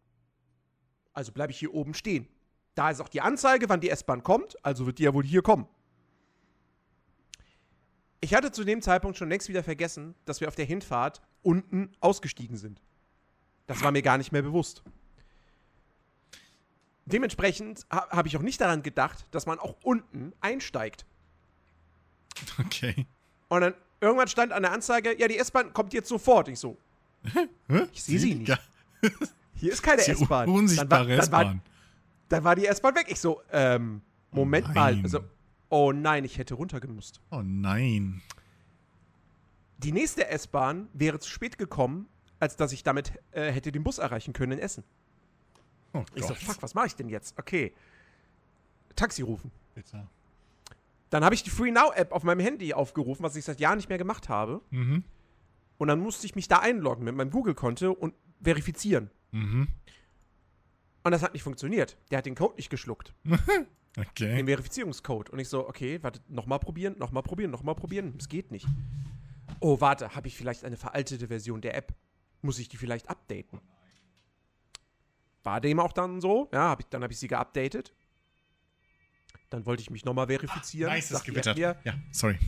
Also bleibe ich hier oben stehen. Da ist auch die Anzeige, wann die S-Bahn kommt, also wird die ja wohl hier kommen. Ich hatte zu dem Zeitpunkt schon längst wieder vergessen, dass wir auf der Hinfahrt unten ausgestiegen sind. Das war mir gar nicht mehr bewusst. Dementsprechend ha habe ich auch nicht daran gedacht, dass man auch unten einsteigt. Okay. Und dann irgendwann stand an der Anzeige, ja, die S-Bahn kommt jetzt sofort. Ich so, Hä? Ich seh sie nicht. Ja, hier ist keine S-Bahn. un- unsichtbare war, dann, S-Bahn. dann war die S-Bahn weg. Ich so, ähm, Moment Oh mal. Also, oh nein, ich hätte runtergemusst. Oh nein. Die nächste S-Bahn wäre zu spät gekommen, als dass ich damit äh, hätte den Bus erreichen können in Essen. Oh Ich so, fuck, was mache ich denn jetzt? Okay. Taxi rufen. Bitte. Dann habe ich die Free Now App auf meinem Handy aufgerufen, was ich seit Jahren nicht mehr gemacht habe. Mhm. Und dann musste ich mich da einloggen mit meinem Google-Konto und verifizieren. Mhm. Und das hat nicht funktioniert. Der hat den Code nicht geschluckt. Okay. Den Verifizierungscode. Und ich so, okay, warte, nochmal probieren, nochmal probieren, nochmal probieren. Es geht nicht. Oh, warte, habe ich vielleicht eine veraltete Version der App? Muss ich die vielleicht updaten? War dem auch dann so? Ja, hab ich, dann habe ich sie geupdatet. Dann wollte ich mich nochmal verifizieren. Nice, Sagt die App gewittert. mir, Ja, sorry.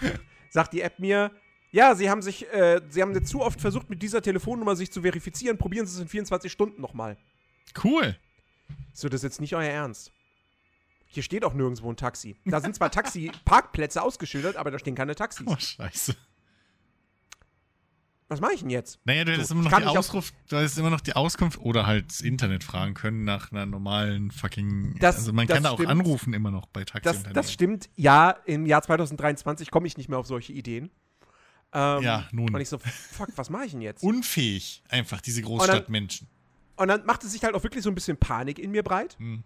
sagt die App mir, ja, Sie haben sich, äh, Sie haben jetzt zu oft versucht, mit dieser Telefonnummer sich zu verifizieren. Probieren Sie es in 24 Stunden nochmal. Cool. So, das ist jetzt nicht euer Ernst. Hier steht auch nirgendwo ein Taxi. Da sind zwar Taxi-Parkplätze ausgeschildert, aber da stehen keine Taxis. Oh, scheiße. Was mache ich denn jetzt? Naja, du hättest So, immer noch die Auskunft, du hättest immer noch die Auskunft oder halt das Internet fragen können nach einer normalen fucking. Das- also man das kann da auch stimmt. anrufen immer noch bei Das, Taxi-Unternehmen. das stimmt. Ja, im Jahr 2023 komme ich nicht mehr auf solche Ideen. Ähm, Ja, nun. Und ich so, fuck, was mache ich denn jetzt? Unfähig, einfach diese Großstadtmenschen. Und dann machte sich halt auch wirklich so ein bisschen Panik in mir breit. Hm.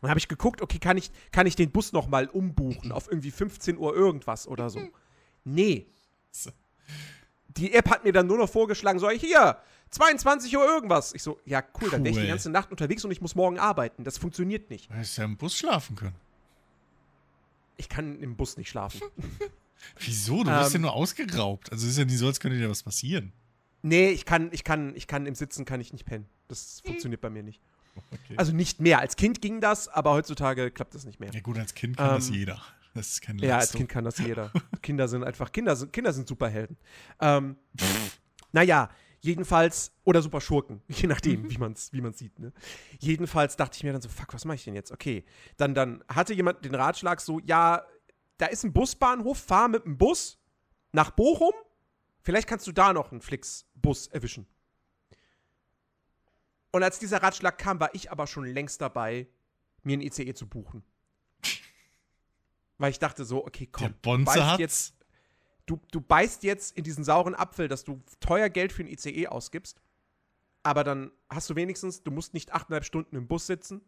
Dann habe ich geguckt, okay, kann ich, kann ich den Bus noch mal umbuchen auf irgendwie 15 Uhr irgendwas oder so? Nee. So. Die App hat mir dann nur noch vorgeschlagen, so hier, 22 Uhr irgendwas. Ich so, ja cool, dann wäre ich Cool. die ganze Nacht unterwegs und ich muss morgen arbeiten. Das funktioniert nicht. Du hättest ja im Bus schlafen können. Ich kann im Bus nicht schlafen. Wieso? Du wirst ja Ähm. nur ausgeraubt. Also es ist ja nicht so, als könnte dir was passieren. Nee, ich kann, ich kann, ich kann im Sitzen kann ich nicht pennen. Das funktioniert bei mir nicht. Okay. Also nicht mehr. Als Kind ging das, aber heutzutage klappt das nicht mehr. ja gut, als Kind kann das Ähm, jeder. Das ist kein Ja, als. Kind kann das jeder. Kinder sind einfach, Kinder sind, Kinder sind Superhelden. Ähm, naja, jedenfalls, oder Superschurken, je nachdem, wie man es wie man's sieht. Ne? Jedenfalls dachte ich mir dann so, fuck, was mache ich denn jetzt? Okay, dann, dann hatte jemand den Ratschlag so, ja, da ist ein Busbahnhof, fahr mit dem Bus nach Bochum, vielleicht kannst du da noch einen Flixbus erwischen. Und als dieser Ratschlag kam, war ich aber schon längst dabei, mir ein ICE zu buchen. Weil ich dachte so, okay, Der komm, Bonze beißt hat jetzt, du, du beißt jetzt in diesen sauren Apfel, dass du teuer Geld für ein ICE ausgibst, aber dann hast du wenigstens, du musst nicht achteinhalb Stunden im Bus sitzen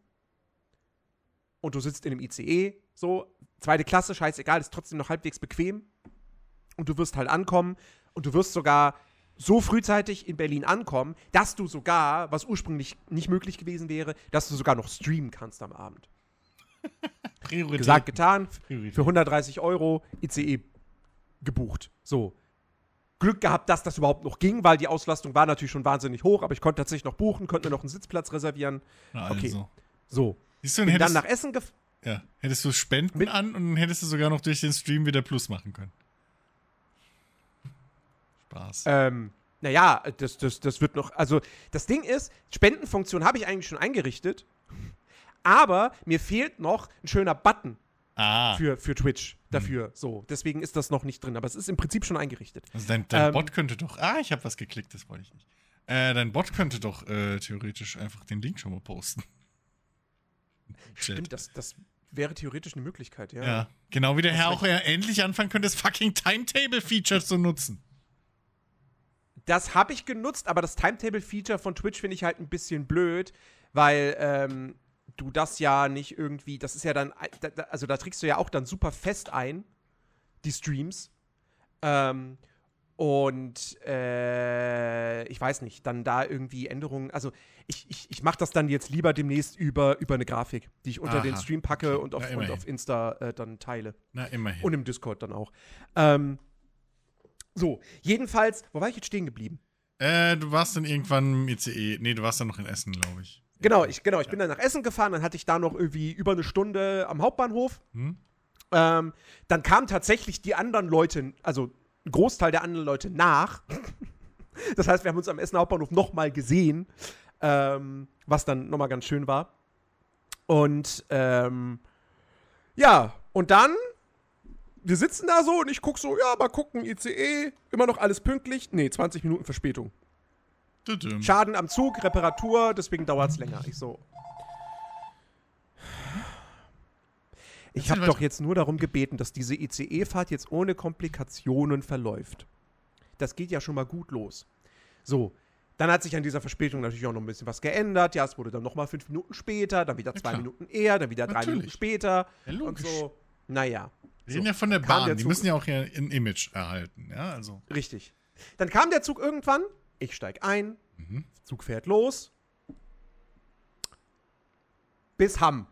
und du sitzt in einem ICE, so, zweite Klasse, scheißegal, ist trotzdem noch halbwegs bequem und du wirst halt ankommen und du wirst sogar so frühzeitig in Berlin ankommen, dass du sogar, was ursprünglich nicht möglich gewesen wäre, dass du sogar noch streamen kannst am Abend. Priorität. Gesagt, getan, Priorität. für 130 Euro ICE gebucht. So. Glück gehabt, dass das überhaupt noch ging, weil die Auslastung war natürlich schon wahnsinnig hoch, aber ich konnte tatsächlich noch buchen, konnte mir noch einen Sitzplatz reservieren. Na, okay. also. So. Siehst du, Bin dann nach Essen gefahren. ja, hättest du Spenden Mit- an und dann hättest du sogar noch durch den Stream wieder Plus machen können. Spaß. Ähm, naja, das, das, das wird noch. Also, das Ding ist, Spendenfunktion habe ich eigentlich schon eingerichtet, aber mir fehlt noch ein schöner Button ah, für, für Twitch dafür. So. Deswegen ist das noch nicht drin, aber es ist im Prinzip schon eingerichtet. also dein, dein ähm, Bot könnte doch. Ah, ich habe was geklickt, das wollte ich nicht. Äh, dein Bot könnte doch äh, theoretisch einfach den Link schon mal posten. Stimmt, das, das wäre theoretisch eine Möglichkeit, ja. Ja, genau wie der Herr Das auch ja endlich anfangen könnte, das fucking Timetable-Feature zu nutzen. Das habe ich genutzt, aber das Timetable-Feature von Twitch finde ich halt ein bisschen blöd, weil ähm, du das ja nicht irgendwie, das ist ja dann, da- da- also da trägst du ja auch dann super fest ein, die Streams. Ähm, und äh, ich weiß nicht, dann da irgendwie Änderungen, also ich, ich, ich mache das dann jetzt lieber demnächst über, über eine Grafik, die ich unter den Aha, Stream packe okay. und, auf, Na, und auf Insta äh, dann teile. Na, immerhin. Und im Discord dann auch. Ähm, so, jedenfalls, wo war ich jetzt stehen geblieben? äh, du warst dann irgendwann im ICE. Nee, du warst dann noch in Essen, glaube ich. Genau, ich, genau, ich bin dann nach Essen gefahren, dann hatte ich da noch irgendwie über eine Stunde am Hauptbahnhof. Hm? Ähm, dann kamen tatsächlich die anderen Leute, also ein Großteil der anderen Leute nach. Das heißt, wir haben uns am Essen Hauptbahnhof nochmal gesehen, ähm, was dann nochmal ganz schön war. Und ähm, ja, und dann, wir sitzen da so und ich guck so, ja, mal gucken, ICE, immer noch alles pünktlich. Nee, 20 Minuten Verspätung. Schaden am Zug, Reparatur, deswegen dauert es länger. Ich so. Ich habe doch jetzt nur darum gebeten, dass diese ICE-Fahrt jetzt ohne Komplikationen verläuft. Das geht ja schon mal gut los. So, dann hat sich an dieser Verspätung natürlich auch noch ein bisschen was geändert. Ja, es wurde dann noch mal fünf Minuten später, dann wieder Ja, zwei klar. Minuten eher, dann wieder drei Natürlich. Minuten später. Ja, und logisch. so. Naja, Wir reden So. ja von der Bahn. der Die müssen ja auch ja ein Image erhalten. Ja, also. richtig. Dann kam der Zug irgendwann. Ich steig ein. Mhm. Zug fährt los. bis Hamm.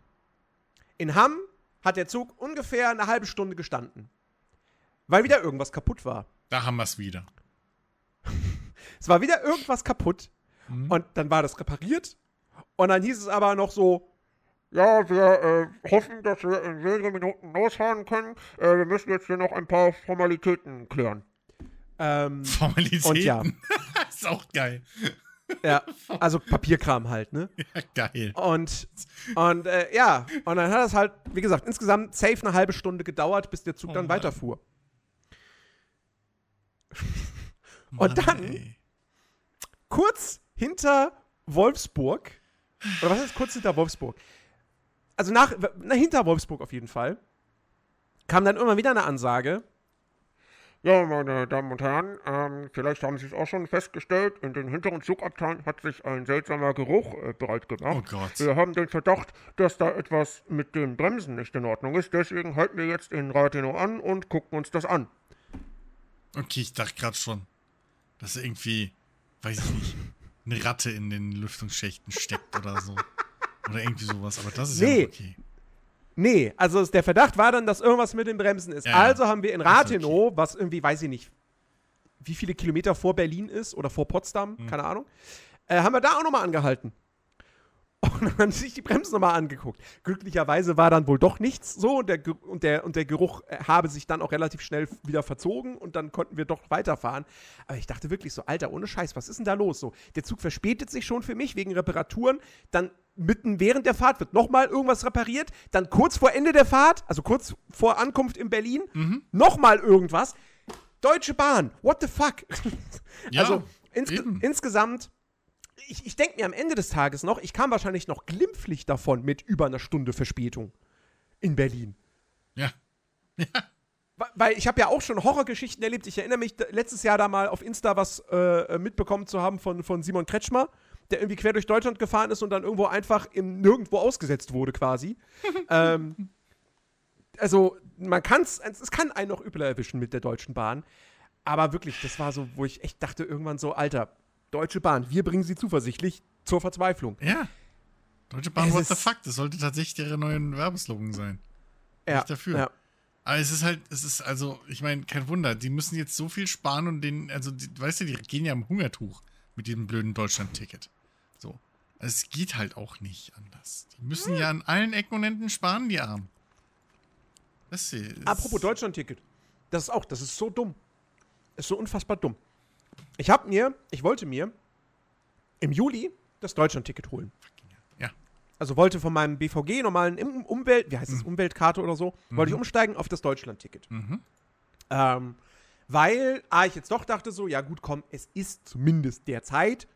In Hamm hat der Zug ungefähr eine halbe Stunde gestanden. Weil wieder irgendwas kaputt war. Da haben wir es wieder. Es war wieder irgendwas kaputt. Mhm. Und dann war das repariert. Und dann hieß es aber noch so, ja, wir äh, hoffen, dass wir in wenigen Minuten losfahren können. Äh, wir müssen jetzt hier noch ein paar Formalitäten klären. Ähm, Formalitäten. und ja. ist auch geil. ja, also Papierkram halt, ne? Ja, geil. Und, und äh, ja, und dann hat es halt, wie gesagt, insgesamt safe eine halbe Stunde gedauert, bis der Zug Oh dann Mann. weiterfuhr. Mann, dann- ey. kurz hinter Wolfsburg, oder was ist kurz hinter Wolfsburg? Also nach, na, hinter Wolfsburg auf jeden Fall, kam dann immer wieder eine Ansage. Ja, meine Damen und Herren, ähm, vielleicht haben Sie es auch schon festgestellt, in den hinteren Zugabteilen hat sich ein seltsamer Geruch äh, breit Oh gemacht. Gott. Wir haben den Verdacht, dass da etwas mit den Bremsen nicht in Ordnung ist. Deswegen halten wir jetzt in Rathenow an und gucken uns das an. Okay, ich dachte gerade schon, dass irgendwie, weiß ich nicht, eine Ratte in den Lüftungsschächten steckt oder so. Oder irgendwie sowas. Aber das ist Nee. ja okay. Nee, also der Verdacht war dann, dass irgendwas mit den Bremsen ist. Ja, also haben wir in Rathenow, was irgendwie, weiß ich nicht, wie viele Kilometer vor Berlin ist oder vor Potsdam, Hm. keine Ahnung, äh, haben wir da auch nochmal angehalten. Und dann haben sie sich die Bremsen nochmal angeguckt. Glücklicherweise war dann wohl doch nichts so und der, und der, und der Geruch äh, habe sich dann auch relativ schnell wieder verzogen und dann konnten wir doch weiterfahren. Aber ich dachte wirklich so, Alter, ohne Scheiß, was ist denn da los? So, der Zug verspätet sich schon für mich wegen Reparaturen, dann mitten während der Fahrt wird nochmal irgendwas repariert, dann kurz vor Ende der Fahrt, also kurz vor Ankunft in Berlin, Mhm. nochmal irgendwas. Deutsche Bahn, what the fuck? Ja, also eben. insgesamt, ich, ich denke mir am Ende des Tages noch, ich kam wahrscheinlich noch glimpflich davon mit über einer Stunde Verspätung in Berlin. Ja. Wa- Weil ich habe ja auch schon Horrorgeschichten erlebt. Ich erinnere mich letztes Jahr da mal auf Insta was äh, mitbekommen zu haben von, von Simon Kretschmer, der irgendwie quer durch Deutschland gefahren ist und dann irgendwo einfach im Nirgendwo ausgesetzt wurde quasi. ähm, also man kann es, es kann einen noch übler erwischen mit der Deutschen Bahn. Aber wirklich, das war so, wo ich echt dachte irgendwann so, Alter, Deutsche Bahn, wir bringen sie zuversichtlich zur Verzweiflung. Ja. Deutsche Bahn, Es what the fuck? Das sollte tatsächlich ihre neuen Werbeslogan sein. Ja, dafür. Ja. Aber es ist halt, es ist also, ich meine, kein Wunder, die müssen jetzt so viel sparen und den, also, die, weißt du, die gehen ja am Hungertuch mit diesem blöden Deutschland-Ticket. So. Also es geht halt auch nicht anders. Die müssen ja an allen Ecken und Enden sparen, die Armen. Das hier ist, Apropos Deutschland-Ticket. Das ist auch, das ist so dumm. Ist so unfassbar dumm. Ich hab mir, ich wollte mir im Juli das Deutschland-Ticket holen. Ja. Also wollte von meinem BVG normalen Umwelt, wie heißt es, Umweltkarte oder so, wollte ich umsteigen auf das Deutschland-Ticket. Mhm. Ähm, weil, ah, ich jetzt doch dachte so, ja gut, komm, es ist zumindest derzeit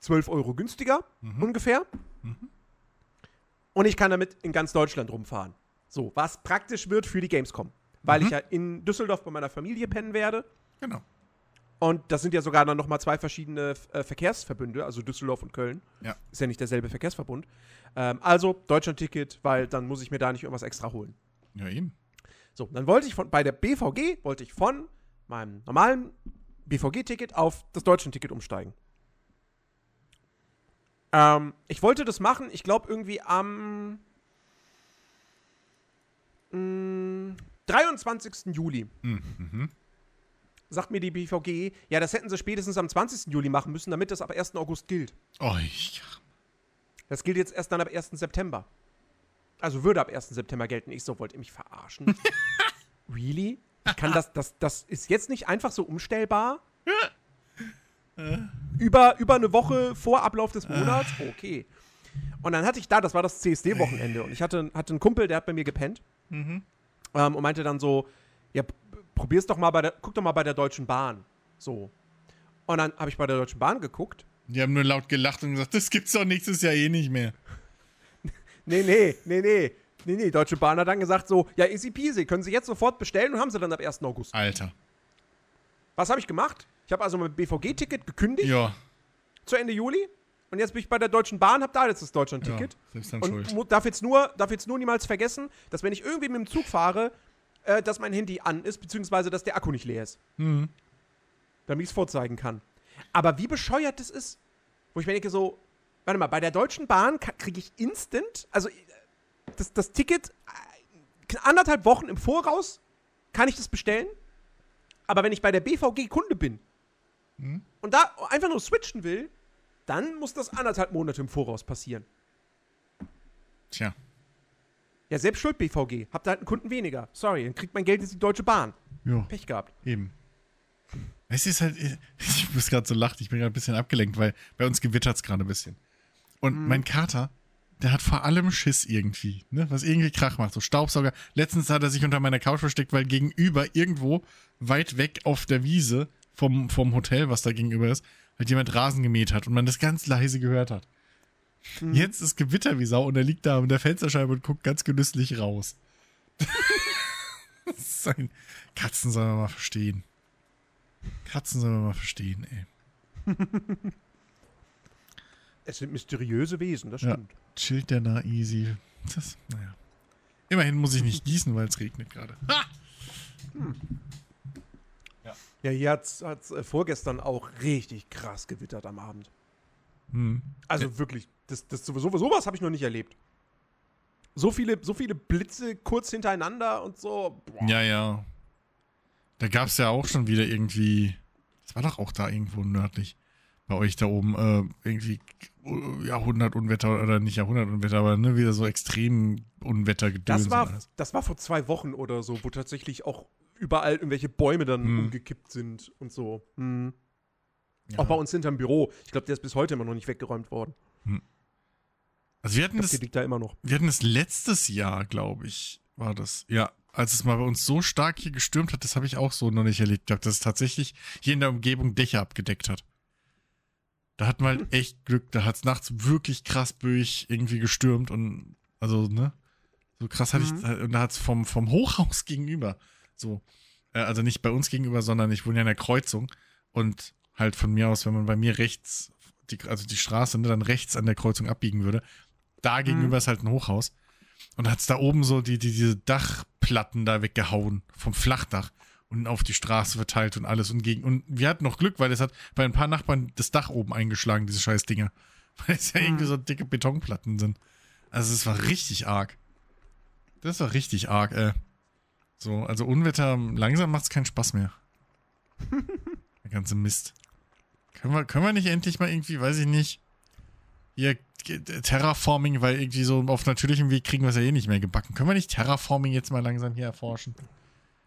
12 Euro günstiger, ungefähr. Und ich kann damit in ganz Deutschland rumfahren. So, was praktisch wird für die Gamescom. Weil ich ja in Düsseldorf bei meiner Familie pennen werde. Genau. Und das sind ja sogar dann nochmal zwei verschiedene äh, Verkehrsverbünde, also Düsseldorf und Köln. Ja. Ist ja nicht derselbe Verkehrsverbund. Ähm, also Deutschland-Ticket, weil dann muss ich mir da nicht irgendwas extra holen. Ja, eben. So, dann wollte ich von, bei der BVG, wollte ich von meinem normalen BVG-Ticket auf das Deutschland-Ticket umsteigen. Ähm, ich wollte das machen, ich glaube irgendwie am mh, 23. Juli. Mhm. Sagt mir die BVG, ja, das hätten sie spätestens am 20. Juli machen müssen, damit das ab 1. August gilt. Oh, ich, Das gilt jetzt erst dann ab 1. September. Also würde ab 1. September gelten. Ich so, wollt ihr mich verarschen? really? Ich kann das, das, das ist jetzt nicht einfach so umstellbar? über, über eine Woche vor Ablauf des Monats? Okay. Und dann hatte ich da, das war das CSD-Wochenende, und ich hatte, hatte einen Kumpel, der hat bei mir gepennt Mhm. ähm, und meinte dann so, ja, probier's doch mal bei der, guck doch mal bei der Deutschen Bahn. So. Und dann habe ich bei der Deutschen Bahn geguckt Die haben nur laut gelacht und gesagt, das gibt's doch nächstes Jahr eh nicht mehr. Nee, nee, nee, nee. Nee, nee, Deutsche Bahn hat dann gesagt so, ja, easy peasy, können Sie jetzt sofort bestellen und haben sie dann ab 1. August. Alter. Was habe ich gemacht? Ich habe also mein BVG-Ticket gekündigt Ja. zu Ende Juli und jetzt bin ich bei der Deutschen Bahn, habe da jetzt das ja Deutschland-Ticket selbst dann und schuld. darf jetzt, nur, darf jetzt nur niemals vergessen, dass wenn ich irgendwie mit dem Zug fahre, äh, dass mein Handy an ist, beziehungsweise dass der Akku nicht leer ist, Mhm. damit ich es vorzeigen kann. Aber wie bescheuert das ist, wo ich mir denke so, warte mal, bei der Deutschen Bahn kriege ich instant, also äh, das, das Ticket äh, anderthalb Wochen im Voraus kann ich das bestellen. Aber wenn ich bei der BVG Kunde bin hm? und da einfach nur switchen will, dann muss das anderthalb Monate im Voraus passieren. Tja. Ja, selbst schuld BVG. Habt halt einen Kunden weniger. Sorry, dann kriegt mein Geld jetzt die Deutsche Bahn. Jo. Pech gehabt. Eben. Es ist halt, ich muss gerade so lachen, ich bin gerade ein bisschen abgelenkt, weil bei uns gewittert es gerade ein bisschen. Und mhm. mein Kater, der hat vor allem Schiss irgendwie, ne? Was irgendwie Krach macht. So Staubsauger. Letztens hat er sich unter meiner Couch versteckt, weil gegenüber, irgendwo weit weg auf der Wiese vom, vom Hotel, was da gegenüber ist, halt jemand Rasen gemäht hat und man das ganz leise gehört hat. Mhm. Jetzt ist Gewitter wie Sau und er liegt da an der Fensterscheibe und guckt ganz genüsslich raus. Sein Katzen soll man mal verstehen. Katzen soll man mal verstehen, ey. Es sind mysteriöse Wesen, das stimmt. Ja, chillt der da easy. Das, naja. Immerhin muss ich nicht gießen, weil es regnet gerade. Hm. Ja. ja, hier hat es äh, vorgestern auch richtig krass gewittert am Abend. Hm. Also ja. wirklich, das, das sowieso, sowas habe ich noch nicht erlebt. So viele, so viele Blitze kurz hintereinander und so. Boah. Ja, ja. Da gab es ja auch schon wieder irgendwie. Das war doch auch da irgendwo nördlich bei euch da oben äh, irgendwie äh, Jahrhundertunwetter oder nicht Jahrhundertunwetter, aber ne, wieder so extrem Unwetter Das war, das war vor zwei Wochen oder so, wo tatsächlich auch überall irgendwelche Bäume dann hm. umgekippt sind und so. Hm. Ja. Auch bei uns hinterm Büro. Ich glaube, der ist bis heute immer noch nicht weggeräumt worden. Hm. Also wir hatten glaub, das, liegt da immer noch. Wir hatten das letztes Jahr, glaube ich, war das. Ja, als es mal bei uns so stark hier gestürmt hat, das habe ich auch so noch nicht erlebt gehabt, dass es tatsächlich hier in der Umgebung Dächer abgedeckt hat. Da hatten wir halt echt Glück. Da hat es nachts wirklich krass böig irgendwie gestürmt und also, ne? So krass hatte mhm. ich, und da hat es vom, vom Hochhaus gegenüber, so, äh, also nicht bei uns gegenüber, sondern ich wohne ja in der Kreuzung und halt von mir aus, wenn man bei mir rechts, die, also die Straße, ne, dann rechts an der Kreuzung abbiegen würde, da gegenüber mhm. ist halt ein Hochhaus. Und hat es da oben so die, die, diese Dachplatten da weggehauen vom Flachdach und auf die Straße verteilt und alles und gegen. Und wir hatten noch Glück, weil es hat bei ein paar Nachbarn das Dach oben eingeschlagen, diese scheiß Dinger. Weil es ja mhm. irgendwie so dicke Betonplatten sind. Also es war richtig arg. Das war richtig arg, ey. So, also Unwetter, langsam macht es keinen Spaß mehr. Der ganze Mist. Können wir, können wir nicht endlich mal irgendwie, weiß ich nicht, hier Terraforming, weil irgendwie so auf natürlichem Weg kriegen wir es ja eh nicht mehr gebacken. Können wir nicht Terraforming jetzt mal langsam hier erforschen?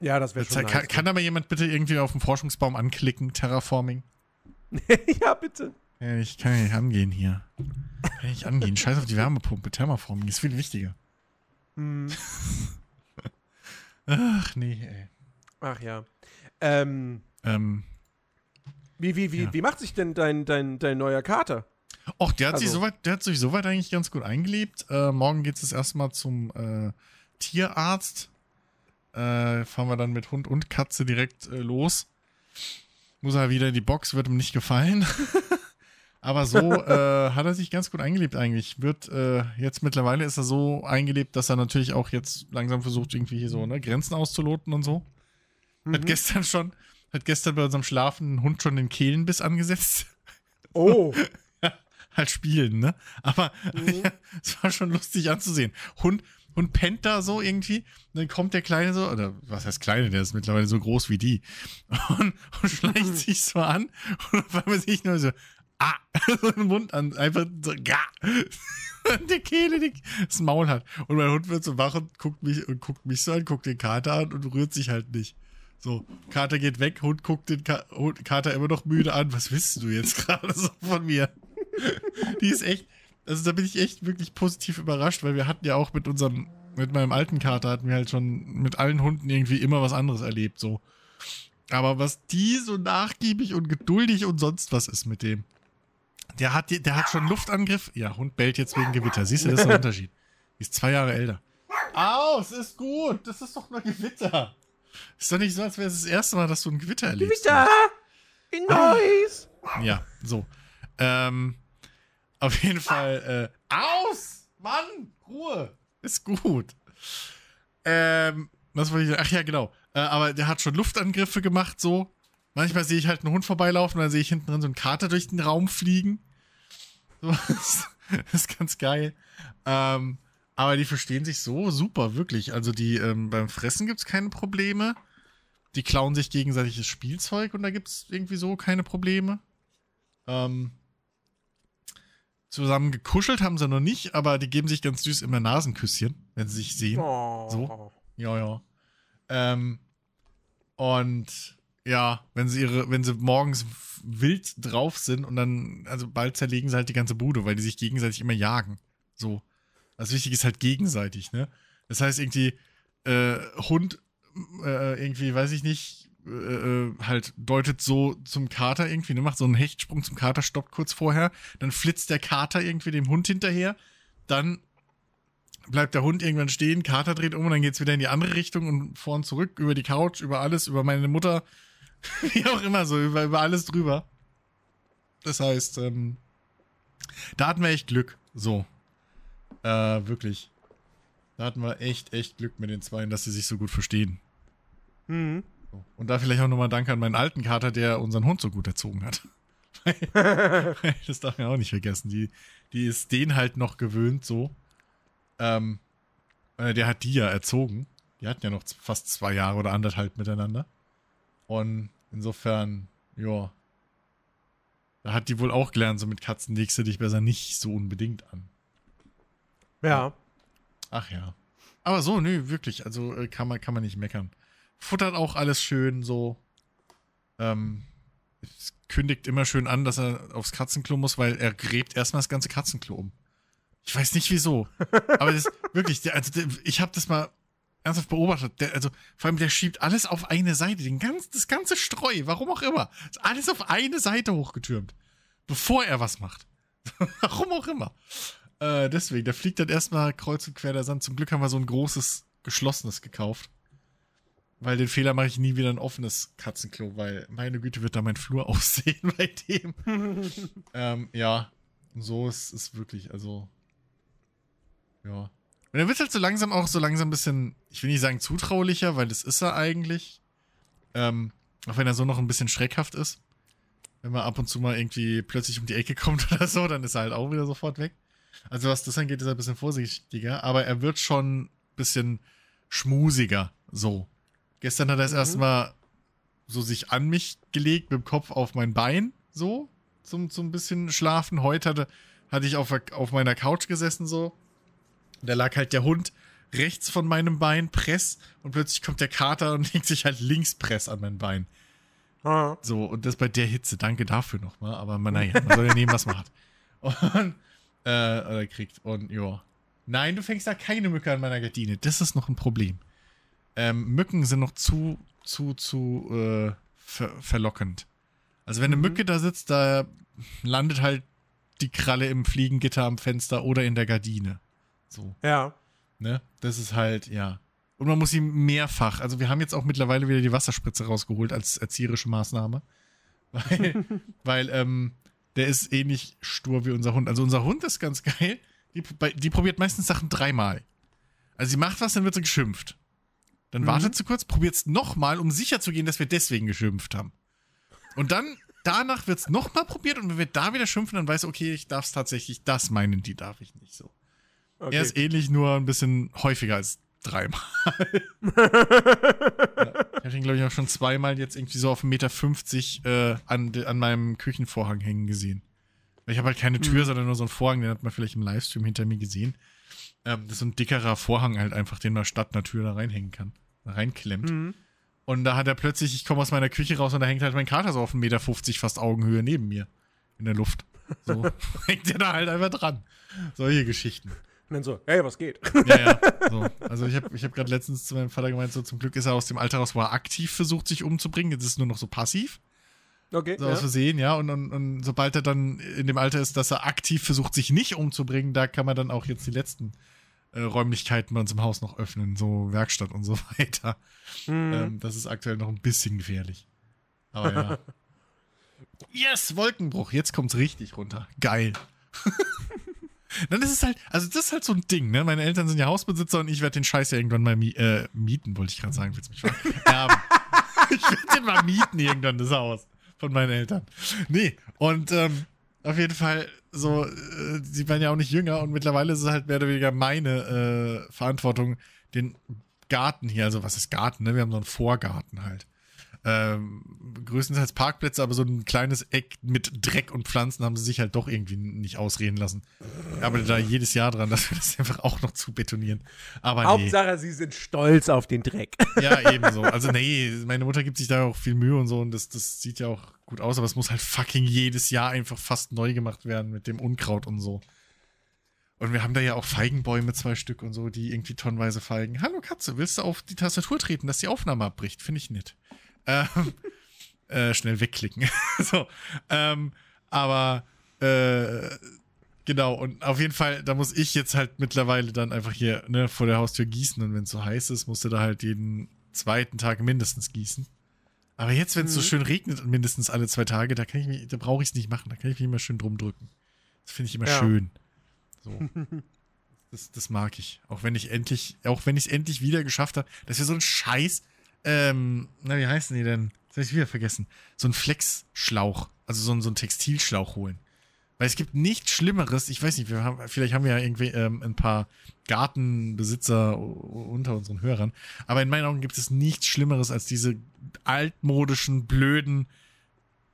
Ja, das wäre schon nice. Kann, kann aber jemand bitte irgendwie auf den Forschungsbaum anklicken, Terraforming? ja, bitte. Ja, ich kann ja nicht angehen hier. Kann ich angehen. Scheiß auf die Wärmepumpe. Thermaforming ist viel wichtiger. Hm. Ach, nee, ey. Ach ja. Ähm. Ähm. Wie, wie, wie, ja. wie macht sich denn dein, dein, dein neuer Kater? Och, der hat, also. sich soweit, der hat sich soweit eigentlich ganz gut eingelebt. Äh, morgen geht es erstmal zum äh, Tierarzt äh, fahren wir dann mit Hund und Katze direkt äh, los. Muss er wieder in die Box, wird ihm nicht gefallen. Aber so äh, hat er sich ganz gut eingelebt eigentlich. Wird äh, jetzt mittlerweile ist er so eingelebt, dass er natürlich auch jetzt langsam versucht, irgendwie hier so ne, Grenzen auszuloten und so. Mhm. Hat gestern schon, hat gestern bei unserem Schlafen einen Hund schon den Kehlenbiss angesetzt. Oh. halt spielen, ne? Aber mhm. ja, es war schon lustig anzusehen. Hund, und pennt da so irgendwie. Und dann kommt der Kleine so, oder was heißt Kleine, der ist mittlerweile so groß wie die. Und, und schleicht sich so an und auf einmal sehe ich nur so, ah, so den Mund an, einfach so, ga. Und die Kehle die, das Maul hat. Und mein Hund wird so wach und guckt mich, und guckt mich so an, guckt den Kater an und rührt sich halt nicht. So, Kater geht weg, Hund guckt den Ka Kater immer noch müde an. Was willst du jetzt gerade so von mir? Die ist echt, also da bin ich echt wirklich positiv überrascht, weil wir hatten ja auch mit unserem, mit meinem alten Kater hatten wir halt schon mit allen Hunden irgendwie immer was anderes erlebt, so. Aber was die so nachgiebig und geduldig und sonst was ist mit dem. Der hat, der hat schon Luftangriff. Ja, Hund bellt jetzt wegen Gewitter. Siehst du, das ist ein Unterschied. Die ist zwei Jahre älter. Aus, ist gut. Das ist doch nur Gewitter. Ist doch nicht so, als wäre es das erste Mal, dass du ein Gewitter erlebst. Gewitter! In Neues! Ja, so. Ähm, auf jeden Fall, äh, aus! Mann! Ruhe! Ist gut. Ähm, was wollte ich sagen? Ach ja, genau. Äh, aber der hat schon Luftangriffe gemacht, so. Manchmal sehe ich halt einen Hund vorbeilaufen, dann sehe ich hinten drin so einen Kater durch den Raum fliegen. So, das ist ganz geil. Ähm, aber die verstehen sich so super, wirklich. Also die ähm, beim Fressen gibt's keine Probleme. Die klauen sich gegenseitiges Spielzeug und da gibt's irgendwie so keine Probleme. Ähm, zusammen gekuschelt haben sie noch nicht, aber die geben sich ganz süß immer Nasenküsschen, wenn sie sich sehen. Oh. So. Ja, ja. Ähm, und ja, wenn sie ihre, wenn sie morgens wild drauf sind und dann, also bald zerlegen sie halt die ganze Bude, weil die sich gegenseitig immer jagen. So. Das Wichtige ist halt gegenseitig, ne? Das heißt irgendwie, äh, Hund, äh, irgendwie, weiß ich nicht, äh, äh, halt deutet so zum Kater irgendwie, ne? Macht so einen Hechtsprung zum Kater, stoppt kurz vorher, dann flitzt der Kater irgendwie dem Hund hinterher, dann bleibt der Hund irgendwann stehen, Kater dreht um und dann geht's wieder in die andere Richtung und vor und zurück, über die Couch, über alles, über meine Mutter, wie auch immer so, über, über alles drüber. Das heißt, ähm, da hatten wir echt Glück, so. Äh, wirklich. Da hatten wir echt, echt Glück mit den Zweien, dass sie sich so gut verstehen. Mhm. So. Und da vielleicht auch nochmal Danke an meinen alten Kater, der unseren Hund so gut erzogen hat. das darf man auch nicht vergessen. Die, die ist den halt noch gewöhnt so. Ähm, äh, der hat die ja erzogen. Die hatten ja noch fast zwei Jahre oder anderthalb miteinander. Und insofern, ja. Da hat die wohl auch gelernt, so mit Katzen legst du dich besser nicht so unbedingt an. Ja. Ach ja. Aber so, nö, wirklich. Also äh, kann man, kann man nicht meckern. Futtert auch alles schön so. Ähm, es kündigt immer schön an, dass er aufs Katzenklo muss, weil er gräbt erstmal das ganze Katzenklo um. Ich weiß nicht wieso. Aber das wirklich, der, also der, ich habe das mal ernsthaft beobachtet. Der, also vor allem, der schiebt alles auf eine Seite. Den ganz, das ganze Streu, warum auch immer. Ist alles auf eine Seite hochgetürmt. Bevor er was macht. warum auch immer. Äh, deswegen, da fliegt dann erstmal kreuz und quer der Sand. Zum Glück haben wir so ein großes, geschlossenes gekauft. Weil den Fehler mache ich nie wieder ein offenes Katzenklo, weil meine Güte wird da mein Flur aussehen bei dem. ähm, ja, so ist es wirklich, also. Ja. Und er wird halt so langsam auch so langsam ein bisschen, ich will nicht sagen zutraulicher, weil das ist er eigentlich. Ähm, auch wenn er so noch ein bisschen schreckhaft ist. Wenn man ab und zu mal irgendwie plötzlich um die Ecke kommt oder so, dann ist er halt auch wieder sofort weg. Also was das angeht, ist er ein bisschen vorsichtiger, aber er wird schon ein bisschen schmusiger, so. Gestern hat er das Mhm. erstmal so sich an mich gelegt, mit dem Kopf auf mein Bein, so, zum, zum bisschen schlafen. Heute hatte, hatte ich auf, auf meiner Couch gesessen, so. Da lag halt der Hund rechts von meinem Bein, Press, und plötzlich kommt der Kater und legt sich halt links Press an mein Bein. Ah. So, und das bei der Hitze. Danke dafür nochmal. Aber man, naja, man soll ja nehmen, was man hat. Und, äh, oder kriegt. Und, ja. Nein, du fängst da keine Mücke an meiner Gardine. Das ist noch ein Problem. Ähm, Mücken sind noch zu, zu, zu, äh, ver verlockend. Also, wenn eine Mhm. Mücke da sitzt, da landet halt die Kralle im Fliegengitter am Fenster oder in der Gardine. So. Ja. Ne? Das ist halt, ja. Und man muss ihn mehrfach, also wir haben jetzt auch mittlerweile wieder die Wasserspritze rausgeholt als erzieherische Maßnahme. Weil, weil ähm, der ist ähnlich stur wie unser Hund. Also unser Hund ist ganz geil. Die, die probiert meistens Sachen dreimal. Also sie macht was, dann wird sie geschimpft. Dann Mhm. wartet sie kurz, probiert es nochmal, um sicher zu gehen, dass wir deswegen geschimpft haben. Und dann, danach wird es nochmal probiert und wenn wir da wieder schimpfen, dann weiß sie, okay, ich darf es tatsächlich, das meinen die darf ich nicht so. Okay. Er ist ähnlich, nur ein bisschen häufiger als dreimal. ja, ich habe ihn, glaube ich, auch schon zweimal jetzt irgendwie so auf 1,50 Meter äh, an, an meinem Küchenvorhang hängen gesehen. Weil Ich habe halt keine Tür, Mhm. sondern nur so einen Vorhang, den hat man vielleicht im Livestream hinter mir gesehen. Ähm, das ist so ein dickerer Vorhang halt einfach, den man statt einer Tür da reinhängen kann. Da reinklemmt. Mhm. Und da hat er plötzlich, ich komme aus meiner Küche raus und da hängt halt mein Kater so auf 1,50 Meter fast Augenhöhe neben mir. In der Luft. So hängt er da halt einfach dran. Solche Geschichten. Und dann so, hey, was geht? Ja, ja. So. Also ich habe ich hab gerade letztens zu meinem Vater gemeint, so zum Glück ist er aus dem Alter raus, wo er aktiv versucht, sich umzubringen. Jetzt ist es nur noch so passiv. Okay. So aus ja. Versehen, ja. Und, und, und sobald er dann in dem Alter ist, dass er aktiv versucht, sich nicht umzubringen, da kann man dann auch jetzt die letzten äh, Räumlichkeiten bei uns im Haus noch öffnen, so Werkstatt und so weiter. Mhm. Ähm, das ist aktuell noch ein bisschen gefährlich. Aber ja. yes, Wolkenbruch. Jetzt kommt's richtig runter. Geil. Dann ist es halt, also das ist halt so ein Ding, ne? Meine Eltern sind ja Hausbesitzer und ich werde den Scheiß ja irgendwann mal mi äh, mieten, wollte ich gerade sagen, willst mich? Erben. ich werde den mal mieten irgendwann, das Haus von meinen Eltern. Nee, und ähm, auf jeden Fall so, äh, sie werden ja auch nicht jünger und mittlerweile ist es halt mehr oder weniger meine äh, Verantwortung, den Garten hier, also was ist Garten, ne? Wir haben so einen Vorgarten halt. Ähm, größtenteils Parkplätze, aber so ein kleines Eck mit Dreck und Pflanzen haben sie sich halt doch irgendwie nicht ausreden lassen. Ich arbeite da jedes Jahr dran, dass wir das einfach auch noch zu betonieren. Aber nee. Hauptsache, sie sind stolz auf den Dreck. Ja, ebenso. Also nee, meine Mutter gibt sich da auch viel Mühe und so und das, das sieht ja auch gut aus, aber es muss halt fucking jedes Jahr einfach fast neu gemacht werden mit dem Unkraut und so. Und wir haben da ja auch Feigenbäume, zwei Stück und so, die irgendwie tonnenweise feigen. Hallo Katze, willst du auf die Tastatur treten, dass die Aufnahme abbricht? Finde ich nett. Ähm, äh, schnell wegklicken. so. Ähm, aber äh, genau, und auf jeden Fall, da muss ich jetzt halt mittlerweile dann einfach hier ne, vor der Haustür gießen und wenn es so heiß ist, musst du da halt jeden zweiten Tag mindestens gießen. Aber jetzt, wenn es mhm. so schön regnet, mindestens alle zwei Tage, da kann ich mich, da brauche ich es nicht machen, da kann ich mich immer schön drum drücken. Das finde ich immer ja. schön. So. das, das mag ich. Auch wenn ich endlich, auch wenn ich es endlich wieder geschafft habe, dass wir so ein Scheiß ähm, na, wie heißen die denn? Das habe ich wieder vergessen. So ein Flexschlauch, also so ein, so ein Textilschlauch holen. Weil es gibt nichts Schlimmeres, ich weiß nicht, wir haben, vielleicht haben wir ja irgendwie ähm, ein paar Gartenbesitzer unter unseren Hörern, aber in meinen Augen gibt es nichts Schlimmeres als diese altmodischen, blöden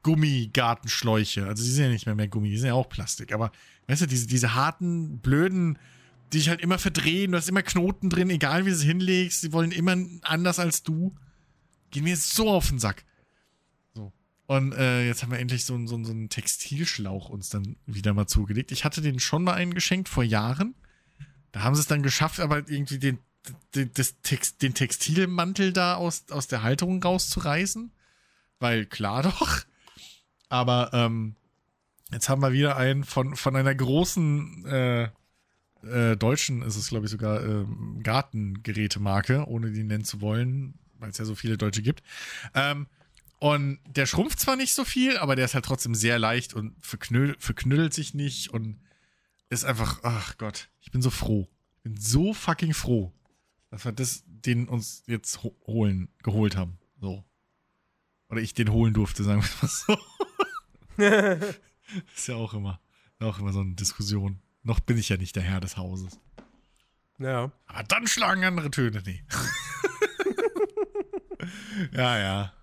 Gummigartenschläuche. Also die sind ja nicht mehr mehr Gummi, die sind ja auch Plastik, aber weißt du, diese, diese harten, blöden die sich halt immer verdrehen, du hast immer Knoten drin, egal wie du es hinlegst, sie wollen immer anders als du. Gehen mir so auf den Sack. So. Und äh, jetzt haben wir endlich so, so, so einen Textilschlauch uns dann wieder mal zugelegt. Ich hatte den schon mal einen geschenkt vor Jahren. Da haben sie es dann geschafft, aber irgendwie den, den, Text, den Textilmantel da aus, aus der Halterung rauszureißen. Weil klar doch. Aber ähm, jetzt haben wir wieder einen von, von einer großen äh, äh, deutschen ist es, glaube ich, sogar ähm, Gartengerätemarke, ohne die nennen zu wollen, weil es ja so viele Deutsche gibt. Ähm, und der schrumpft zwar nicht so viel, aber der ist halt trotzdem sehr leicht und verknüll, verknüttelt sich nicht und ist einfach, ach Gott, ich bin so froh. Ich bin so fucking froh, dass wir das, den uns jetzt ho holen, geholt haben. So. Oder ich den holen durfte, sagen wir mal so. ist ja auch immer, auch immer so eine Diskussion. Noch bin ich ja nicht der Herr des Hauses. Ja. Aber dann schlagen andere Töne, nee. ja, ja.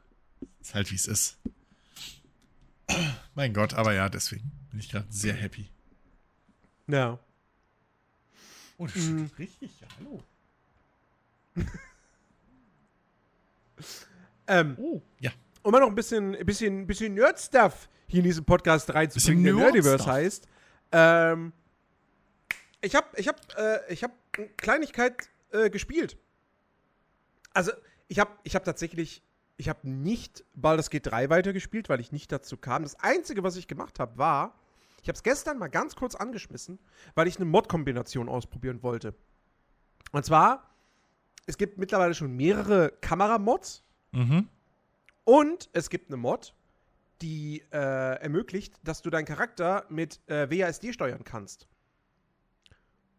Ist halt wie es ist. mein Gott, aber ja, deswegen bin ich gerade sehr happy. Ja. Oh, das mhm. richtig, ja, hallo. ähm, oh, ja. Um mal noch ein bisschen, ein bisschen, ein bisschen Nerd-Stuff hier in diesen Podcast reinzubringen, der Nerdiverse heißt. Ähm, ich habe ich hab, äh, ich hab eine Kleinigkeit äh, gespielt. Also, ich habe ich hab tatsächlich, ich habe nicht Baldur's Gate 3 weitergespielt, weil ich nicht dazu kam. Das Einzige, was ich gemacht habe, war, ich habe es gestern mal ganz kurz angeschmissen, weil ich eine Mod-Kombination ausprobieren wollte. Und zwar, es gibt mittlerweile schon mehrere Kameramods. Mhm. Und es gibt eine Mod, die äh, ermöglicht, dass du deinen Charakter mit äh, WASD steuern kannst.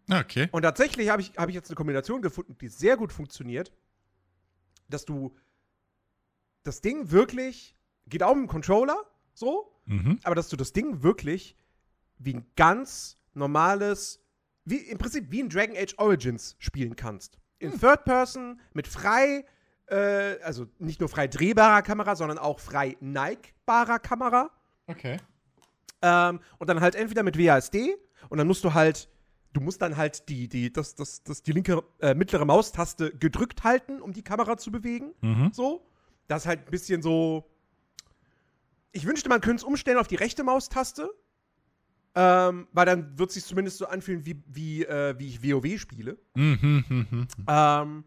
Okay. Und tatsächlich habe ich, hab ich jetzt eine Kombination gefunden, die sehr gut funktioniert, dass du das Ding wirklich, geht auch mit dem Controller, so, mhm. aber dass du das Ding wirklich wie ein ganz normales, wie, im Prinzip wie ein Dragon Age Origins spielen kannst. In mhm. Third Person, mit frei, äh, also nicht nur frei drehbarer Kamera, sondern auch frei neigbarer Kamera. Okay. Ähm, und dann halt entweder mit WASD und dann musst du halt du musst dann halt die, die, das, das, das, die linke äh, mittlere Maustaste gedrückt halten, um die Kamera zu bewegen. Mhm. So. Das ist halt ein bisschen so. Ich wünschte, man könnte es umstellen auf die rechte Maustaste. Ähm, weil dann wird es sich zumindest so anfühlen, wie, wie, äh, wie ich WoW spiele. Mhm, mhm, mhm. ähm,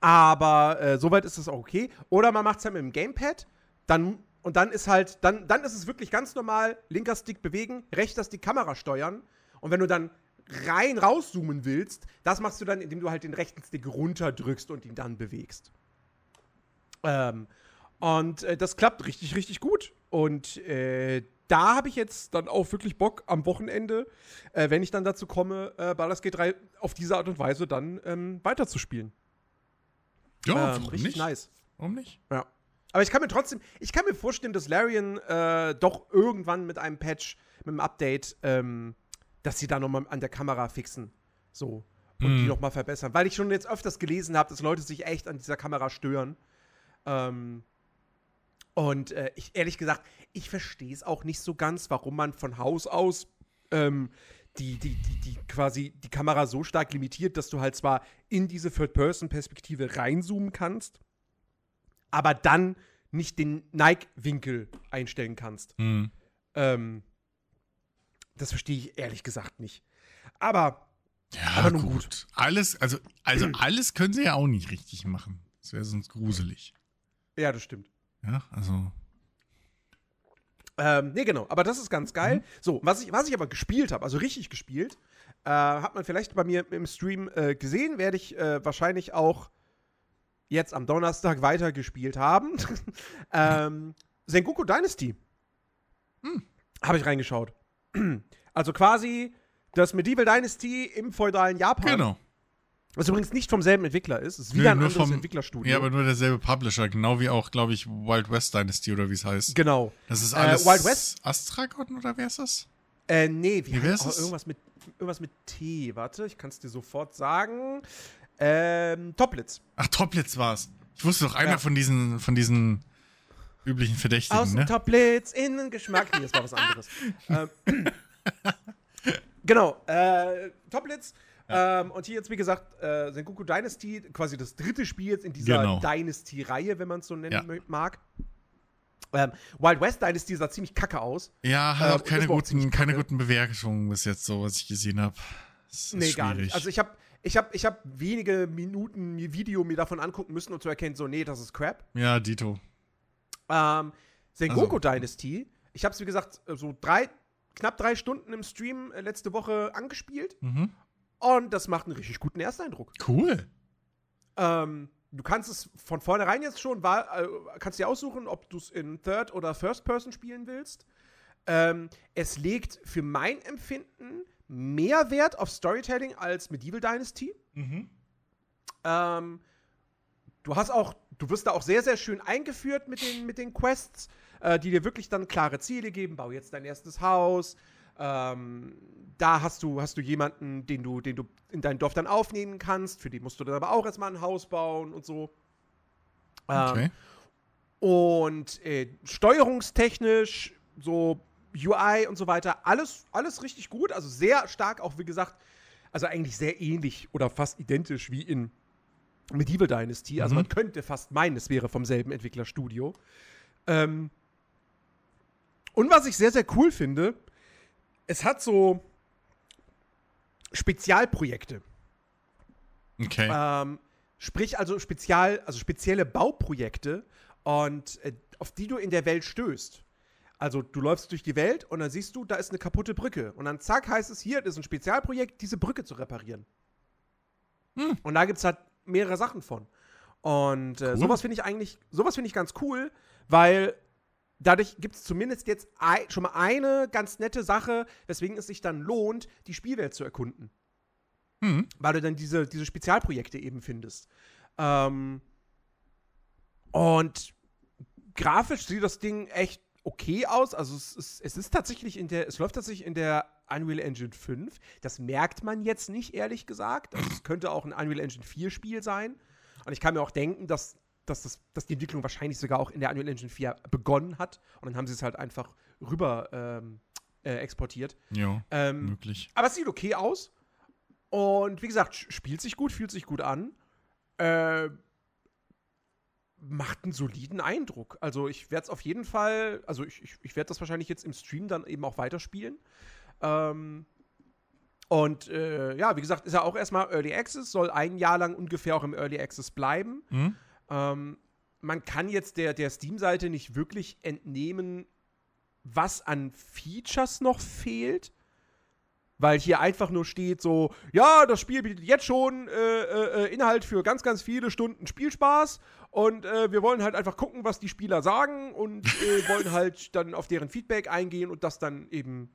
aber äh, soweit ist es auch okay. Oder man macht es halt mit dem Gamepad, dann und dann ist halt, dann, dann ist es wirklich ganz normal, linker Stick bewegen, rechter Stick Kamera steuern. Und wenn du dann rein rauszoomen willst, das machst du dann, indem du halt den rechten Stick runterdrückst und ihn dann bewegst. Ähm, und äh, das klappt richtig, richtig gut. Und äh, da habe ich jetzt dann auch wirklich Bock am Wochenende, äh, wenn ich dann dazu komme, äh, Baldur's Gate 3 auf diese Art und Weise dann ähm, weiterzuspielen. Ja, ähm, richtig nicht? nice. Warum nicht? Ja. Aber ich kann mir trotzdem, ich kann mir vorstellen, dass Larian äh, doch irgendwann mit einem Patch, mit einem Update, ähm, dass sie da nochmal an der Kamera fixen. So. Und Mhm. die nochmal verbessern. Weil ich schon jetzt öfters gelesen habe, dass Leute sich echt an dieser Kamera stören. Ähm, und äh, ich, ehrlich gesagt, ich verstehe es auch nicht so ganz, warum man von Haus aus ähm, die, die, die, die quasi die Kamera so stark limitiert, dass du halt zwar in diese Third-Person-Perspektive reinzoomen kannst, aber dann nicht den Nike-Winkel einstellen kannst. Hm. Ähm, das verstehe ich ehrlich gesagt nicht. Aber Ja, Aber nun gut. gut. Alles, also, also alles können sie ja auch nicht richtig machen. Das wäre sonst gruselig. ja, das stimmt. Ja, also. Ähm, nee, genau, aber das ist ganz geil. Mhm. So, was ich, was ich aber gespielt habe, also richtig gespielt, äh, hat man vielleicht bei mir im Stream äh, gesehen, werde ich äh, wahrscheinlich auch jetzt am Donnerstag weitergespielt haben. ähm, Sengoku Dynasty. Hm. Habe ich reingeschaut. Also quasi das Medieval Dynasty im feudalen Japan. Genau. Was übrigens nicht vom selben Entwickler ist. Es ist Nö, wieder ein nur anderes vom- Entwicklerstudio. Ja, aber nur derselbe Publisher, genau wie auch, glaube ich, Wild West Dynasty oder wie es heißt. genau. Das ist Äh, alles Wild West? Astragon oder wer ist das? Äh, nee, wie, Wie heißt oh, es? irgendwas mit irgendwas mit T. Warte, ich kann es dir sofort sagen. Ähm, Toplitz. Ach, Toplitz war's. Ich wusste doch einer Ja. von diesen, von diesen üblichen Verdächtigen, Außen ne? Toplitz, innen Geschmack. Nee, das war was anderes. ähm, genau, äh, Toplitz. Ähm, und hier jetzt, wie gesagt, äh, Sengoku Dynasty, quasi das dritte Spiel jetzt in dieser Genau. Dynasty-Reihe, wenn man es so nennen Ja. mag. Ähm, Wild West Dynasty sah ziemlich kacke aus. Ja, hat Äh, auch keine guten, keine guten Bewertungen bis jetzt, so was ich gesehen habe. Nee, gar nicht. Also ich habe ich hab, ich hab wenige Minuten Video mir davon angucken müssen, um zu erkennen, so, nee, das ist Crap. ja, Dito. Ähm, Sengoku Also- Dynasty, ich habe es, wie gesagt, äh, so drei, knapp drei Stunden im Stream äh, letzte Woche angespielt Mhm. und das macht einen richtig guten Ersteindruck. Cool. Ähm, du kannst es von vornherein jetzt schon, äh, kannst dir aussuchen, ob du es in Third- oder First-Person spielen willst. Ähm, es legt für mein Empfinden mehr Wert auf Storytelling als Medieval Dynasty. Mhm. Ähm, du hast auch, du wirst da auch sehr, sehr schön eingeführt mit den, mit den Quests, äh, die dir wirklich dann klare Ziele geben. Bau jetzt dein erstes Haus. Ähm, da hast du, hast du jemanden, den du, den du in dein Dorf dann aufnehmen kannst. Für den musst du dann aber auch erstmal ein Haus bauen und so. Ähm, Okay. und äh, steuerungstechnisch, so UI und so weiter, alles, alles richtig gut. Also sehr stark, auch wie gesagt, also eigentlich sehr ähnlich oder fast identisch wie in Medieval Dynasty. Also Mhm. man könnte fast meinen, es wäre vom selben Entwicklerstudio. Ähm, und was ich sehr, sehr cool finde, es hat so Spezialprojekte. Okay. Ähm, sprich also spezial, also spezielle Bauprojekte und äh, auf die du in der Welt stößt. Also du läufst durch die Welt und dann siehst du, da ist eine kaputte Brücke. Und dann zack heißt es hier, das ist ein Spezialprojekt, diese Brücke zu reparieren. Hm. Und da gibt es halt mehrere Sachen von. Und äh, Cool. sowas finde ich eigentlich, sowas finde ich ganz cool, weil dadurch gibt es zumindest jetzt ei- schon mal eine ganz nette Sache, weswegen es sich dann lohnt, die Spielwelt zu erkunden Hm. weil du dann diese, diese Spezialprojekte eben findest. Ähm, und grafisch sieht das Ding echt okay aus. Also es ist, es ist tatsächlich in der, es läuft tatsächlich in der Unreal Engine 5. Das merkt man jetzt nicht, ehrlich gesagt. Also es könnte auch ein Unreal Engine 4 Spiel sein. Und ich kann mir auch denken, dass, dass, das, dass die Entwicklung wahrscheinlich sogar auch in der Unreal Engine 4 begonnen hat. Und dann haben sie es halt einfach rüber ähm, äh, exportiert. Ja, Ähm, möglich. aber es sieht okay aus. Und wie gesagt, spielt sich gut, fühlt sich gut an. Äh, macht einen soliden Eindruck. Also ich werde es auf jeden Fall, also ich, ich, ich werde das wahrscheinlich jetzt im Stream dann eben auch weiterspielen. Ähm, und äh, ja, wie gesagt, ist ja auch erstmal Early Access, soll ein Jahr lang ungefähr auch im Early Access bleiben. Hm? Ähm, man kann jetzt der, der Steam-Seite nicht wirklich entnehmen, was an Features noch fehlt. Weil hier einfach nur steht so, ja, das Spiel bietet jetzt schon äh, äh, Inhalt für ganz, ganz viele Stunden Spielspaß und äh, wir wollen halt einfach gucken, was die Spieler sagen und äh, wollen halt dann auf deren Feedback eingehen und das dann eben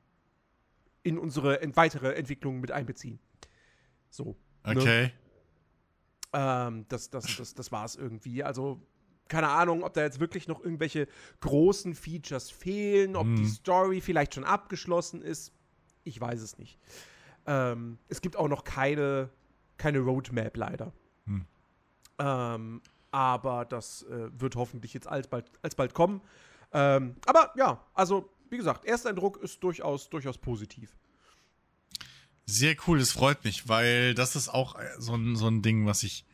in unsere ent weitere Entwicklung mit einbeziehen. So. ne? Okay. Ähm, das, das, das, das war es irgendwie. Also keine Ahnung, ob da jetzt wirklich noch irgendwelche großen Features fehlen, ob die Mhm. Story vielleicht schon abgeschlossen ist. Ich weiß es nicht. Ähm, es gibt auch noch keine, keine Roadmap leider. Hm. Ähm, aber das äh, wird hoffentlich jetzt alsbald, alsbald kommen. Ähm, aber ja, also wie gesagt, Ersteindruck ist durchaus, durchaus positiv. Sehr cool, das freut mich, weil das ist auch äh, so ein, so ein Ding, was ich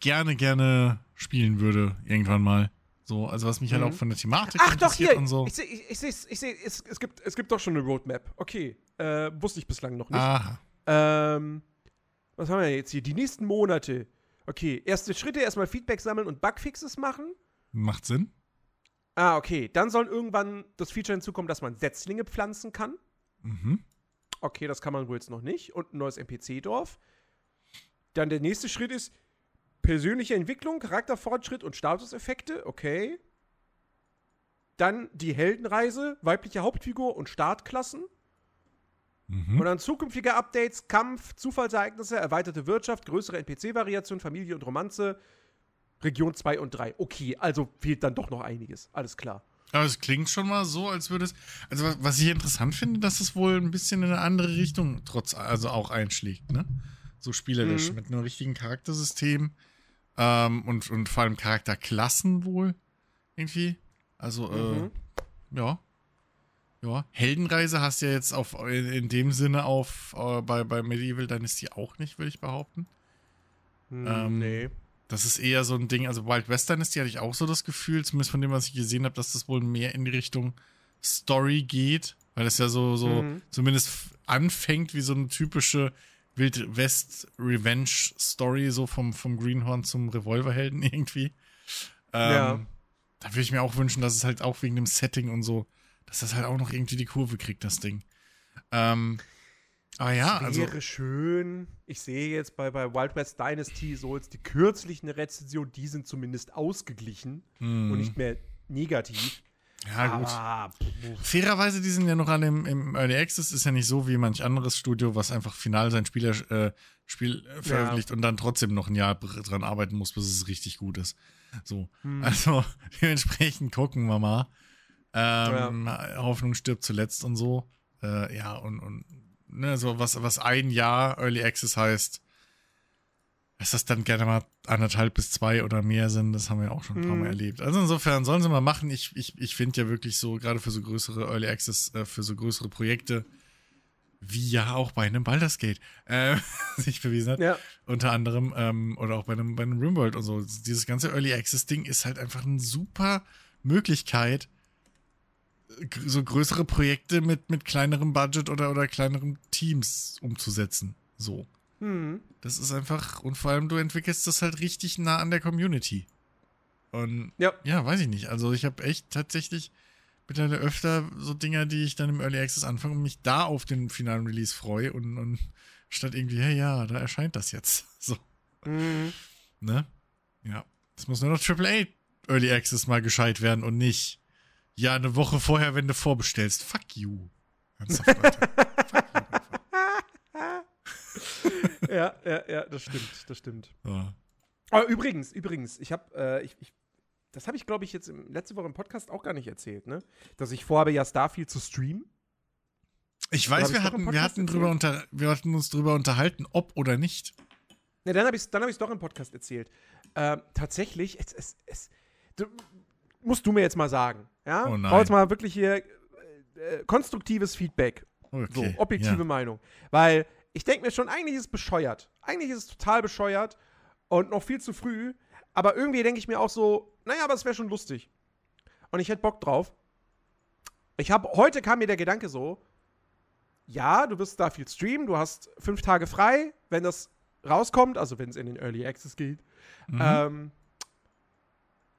gerne, gerne spielen würde, irgendwann mal. So, also was mich halt Mhm. auch von der Thematik Ach doch, interessiert hier, und so. ich sehe, ich, ich sehe, ich sehe es, es, gibt, es gibt doch schon eine Roadmap. Okay, äh, wusste ich bislang noch nicht. Aha. Ähm, was haben wir jetzt hier? Die nächsten Monate. Okay, erste Schritte, erstmal Feedback sammeln und Bugfixes machen. Macht Sinn. Ah, okay. Dann soll irgendwann das Feature hinzukommen, dass man Setzlinge pflanzen kann. Mhm. Okay, das kann man wohl jetzt noch nicht. Und ein neues NPC-Dorf. Dann der nächste Schritt ist persönliche Entwicklung, Charakterfortschritt und Statuseffekte. Okay. Dann die Heldenreise, weibliche Hauptfigur und Startklassen. Mhm. Und dann zukünftige Updates, Kampf, Zufallsereignisse, erweiterte Wirtschaft, größere NPC-Variation, Familie und Romanze, Region 2 und 3. Okay, also fehlt dann doch noch einiges. Alles klar. Aber es klingt schon mal so, als würde es. Also, was, ich interessant finde, dass es wohl ein bisschen in eine andere Richtung trotz, also auch einschlägt, ne? So spielerisch, Mhm. mit einem richtigen Charaktersystem. Ähm, und, und vor allem Charakterklassen wohl. Irgendwie. Also, Mhm. äh, ja. Ja. Heldenreise hast du ja jetzt auf, in, in dem Sinne auf, äh, bei, bei Medieval Dynasty auch nicht, würde ich behaupten. Hm, Ähm, nee. Das ist eher so ein Ding, also Wild West Dynasty hatte ich auch so das Gefühl, zumindest von dem, was ich gesehen habe, dass das wohl mehr in die Richtung Story geht, weil es ja so, so Mhm. zumindest anfängt wie so eine typische Wild West Revenge Story, so vom, vom Greenhorn zum Revolverhelden irgendwie. Ähm, Ja. Da würde ich mir auch wünschen, dass es halt auch wegen dem Setting und so, dass das halt auch noch irgendwie die Kurve kriegt, das Ding. Ähm, aber ja, also. wäre schön. Ich sehe jetzt bei, bei Wild West Dynasty so jetzt die kürzlichen Rezensionen, die sind zumindest ausgeglichen hm, und nicht mehr negativ. ja, gut. Pff, Fairerweise, die sind ja noch alle im, im Early Access, ist ja nicht so wie manch anderes Studio, was einfach final sein Spieler, äh, Spiel äh, veröffentlicht und dann trotzdem noch ein Jahr dr- dran arbeiten muss, bis es richtig gut ist. So. hm. Also, dementsprechend gucken wir mal. Ähm, Hoffnung stirbt zuletzt und so. Äh, ja, und, und ne, so was, was ein Jahr Early Access heißt, dass das dann gerne mal anderthalb bis zwei oder mehr sind, das haben wir auch schon ein paar Mal Mhm. erlebt. Also insofern sollen sie mal machen. Ich, ich, ich finde ja wirklich so, gerade für so größere Early Access, äh, für so größere Projekte, wie ja auch bei einem Baldur's Gate äh, sich bewiesen hat, ja. unter anderem, ähm, oder auch bei einem, bei einem Rimworld und so. Dieses ganze Early Access Ding ist halt einfach eine super Möglichkeit, so größere Projekte mit, mit kleinerem Budget oder, oder kleineren Teams umzusetzen. So. Hm. Das ist einfach, und vor allem du entwickelst das halt richtig nah an der Community. Und Ja. ja, weiß ich nicht. Also ich habe echt tatsächlich mittlerweile öfter so Dinger, die ich dann im Early Access anfange und mich da auf den finalen Release freue und, und statt irgendwie, hey ja, da erscheint das jetzt. So, Hm. ne? Ja. Es muss nur noch AAA Early Access mal gescheit werden und nicht, ja, eine Woche vorher, wenn du vorbestellst. Fuck you. Ernsthaft, Leute. Fuck you. ja, ja, ja, das stimmt, das stimmt. So. Aber übrigens, übrigens, ich habe, äh, ich, ich, das habe ich, glaube ich, jetzt im, letzte Woche im Podcast auch gar nicht erzählt, ne? Dass ich vorhabe, ja Starfield zu streamen. Ich weiß, wir hatten, wir, hatten drüber unter, wir hatten uns drüber unterhalten, ob oder nicht. Ne, dann habe ich es hab doch im Podcast erzählt. Ähm, tatsächlich, es, es, es, du, musst du mir jetzt mal sagen, ja? Oh nein. Brauch jetzt mal wirklich hier äh, äh, konstruktives Feedback, Okay. so objektive ja. Meinung. Weil ich denke mir schon, eigentlich ist es bescheuert. Eigentlich ist es total bescheuert und noch viel zu früh. Aber irgendwie denke ich mir auch so, naja, aber es wäre schon lustig. Und ich hätte Bock drauf. Ich habe, heute kam mir der Gedanke so, ja, du wirst da viel streamen, du hast fünf Tage frei, wenn das rauskommt, also wenn es in den Early Access geht. Mhm. Ähm,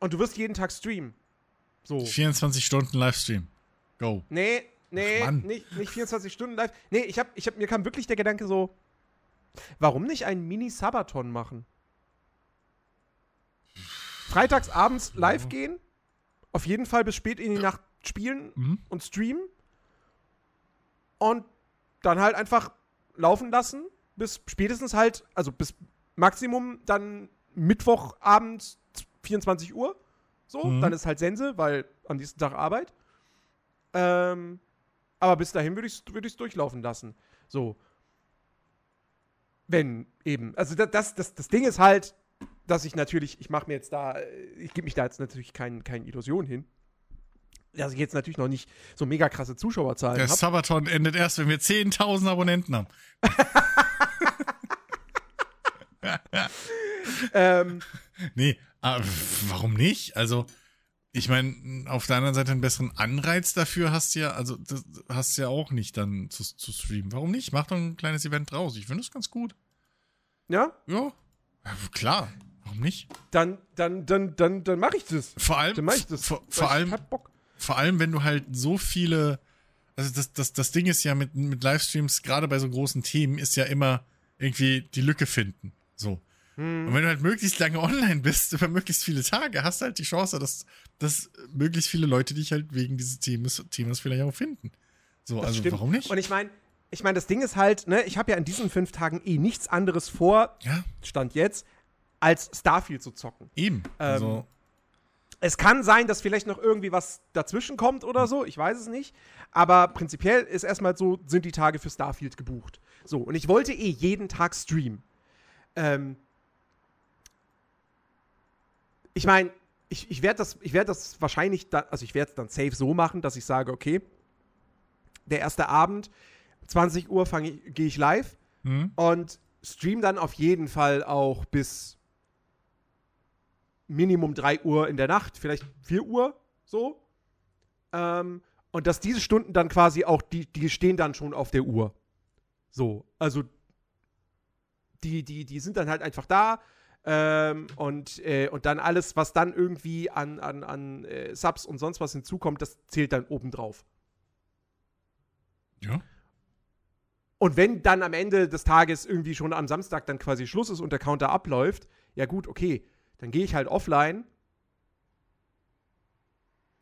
und du wirst jeden Tag streamen. So. 24 Stunden Livestream. Go. Nee, nee, Ach, nicht, nicht 24 Stunden live. Nee, ich hab, ich hab, mir kam wirklich der Gedanke so, warum nicht einen Mini-Sabaton machen? Freitags abends live Ja. gehen, auf jeden Fall bis spät in die Nacht spielen Mhm. und streamen und dann halt einfach laufen lassen, bis spätestens halt, also bis Maximum dann Mittwochabend 24 Uhr. So, Mhm. dann ist halt Sense, weil am nächsten Tag Arbeit. Ähm, aber bis dahin würde ich es würd durchlaufen lassen. So. Wenn eben. Also da- das, das, das Ding ist halt, dass ich natürlich, ich mache mir jetzt da, äh, ich gebe mich da jetzt natürlich keinen kein Illusion hin. Dass ich jetzt natürlich noch nicht so mega krasse Zuschauerzahlen Der habe. Sabaton endet erst, wenn wir 10.000 Abonnenten haben. Ähm, Nee, aber warum nicht? Also, ich meine, auf der anderen Seite einen besseren Anreiz dafür hast du ja, also das hast du ja auch nicht dann zu, zu streamen. Warum nicht? Mach doch ein kleines Event draus. Ich finde das ganz gut. ja, Ja. klar. Warum nicht? dann, dann, dann, dann, dann mache ich das. Vor allem, Dann mache ich das. vor, vor allem, vor allem, wenn du halt so viele, also das, das, das Ding ist ja mit, mit Livestreams, gerade bei so großen Themen, ist ja immer irgendwie die Lücke finden. So. Hm. Und wenn du halt möglichst lange online bist, über möglichst viele Tage, hast du halt die Chance, dass, dass möglichst viele Leute dich halt wegen dieses Themas, Themas vielleicht auch finden. So, Das also stimmt. warum nicht? Und ich meine, ich meine, das Ding ist halt, ne, ich habe ja in diesen fünf Tagen eh nichts anderes vor, ja, Stand jetzt, als Starfield zu zocken. eben. also, Es kann sein, dass vielleicht noch irgendwie was dazwischen kommt oder so, ich weiß es nicht. Aber prinzipiell ist erstmal so, sind die Tage für Starfield gebucht. So, und ich wollte eh jeden Tag streamen. Ähm, ich meine, ich, ich werde das, ich werd das wahrscheinlich, da, also ich werde es dann safe so machen, dass ich sage, okay, der erste Abend, 20 Uhr gehe ich live hm? und stream dann auf jeden Fall auch bis Minimum 3 Uhr in der Nacht, vielleicht 4 Uhr so. Ähm, und dass diese Stunden dann quasi auch, die, die stehen dann schon auf der Uhr. So, also die, die, die sind dann halt einfach da. Ähm, und, äh, und dann alles, was dann irgendwie an, an, an äh, Subs und sonst was hinzukommt, das zählt dann obendrauf. ja. Und wenn dann am Ende des Tages irgendwie schon am Samstag dann quasi Schluss ist und der Counter abläuft, ja gut, okay, dann gehe ich halt offline.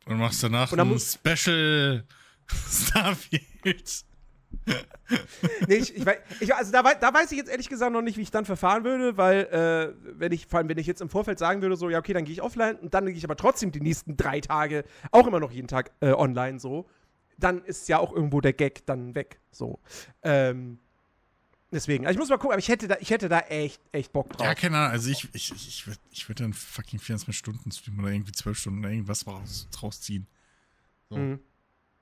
Und machst danach Und dann ein muss- Special Starfield. Nee, ich, ich, wei- ich, also da, da weiß ich jetzt ehrlich gesagt noch nicht, wie ich dann verfahren würde, weil, äh, wenn ich, vor allem, wenn ich jetzt im Vorfeld sagen würde, so, ja, okay, dann gehe ich offline und dann gehe ich aber trotzdem die nächsten drei Tage auch immer noch jeden Tag äh, online so, dann ist ja auch irgendwo der Gag dann weg. So. Ähm, deswegen, also ich muss mal gucken, aber ich hätte da, ich hätte da echt, echt Bock drauf. Ja, keine Ahnung. Also ich, ich, ich, ich würde ich würd dann fucking 24 Stunden streamen oder irgendwie 12 Stunden oder irgendwas raus, draus ziehen. So. Mhm.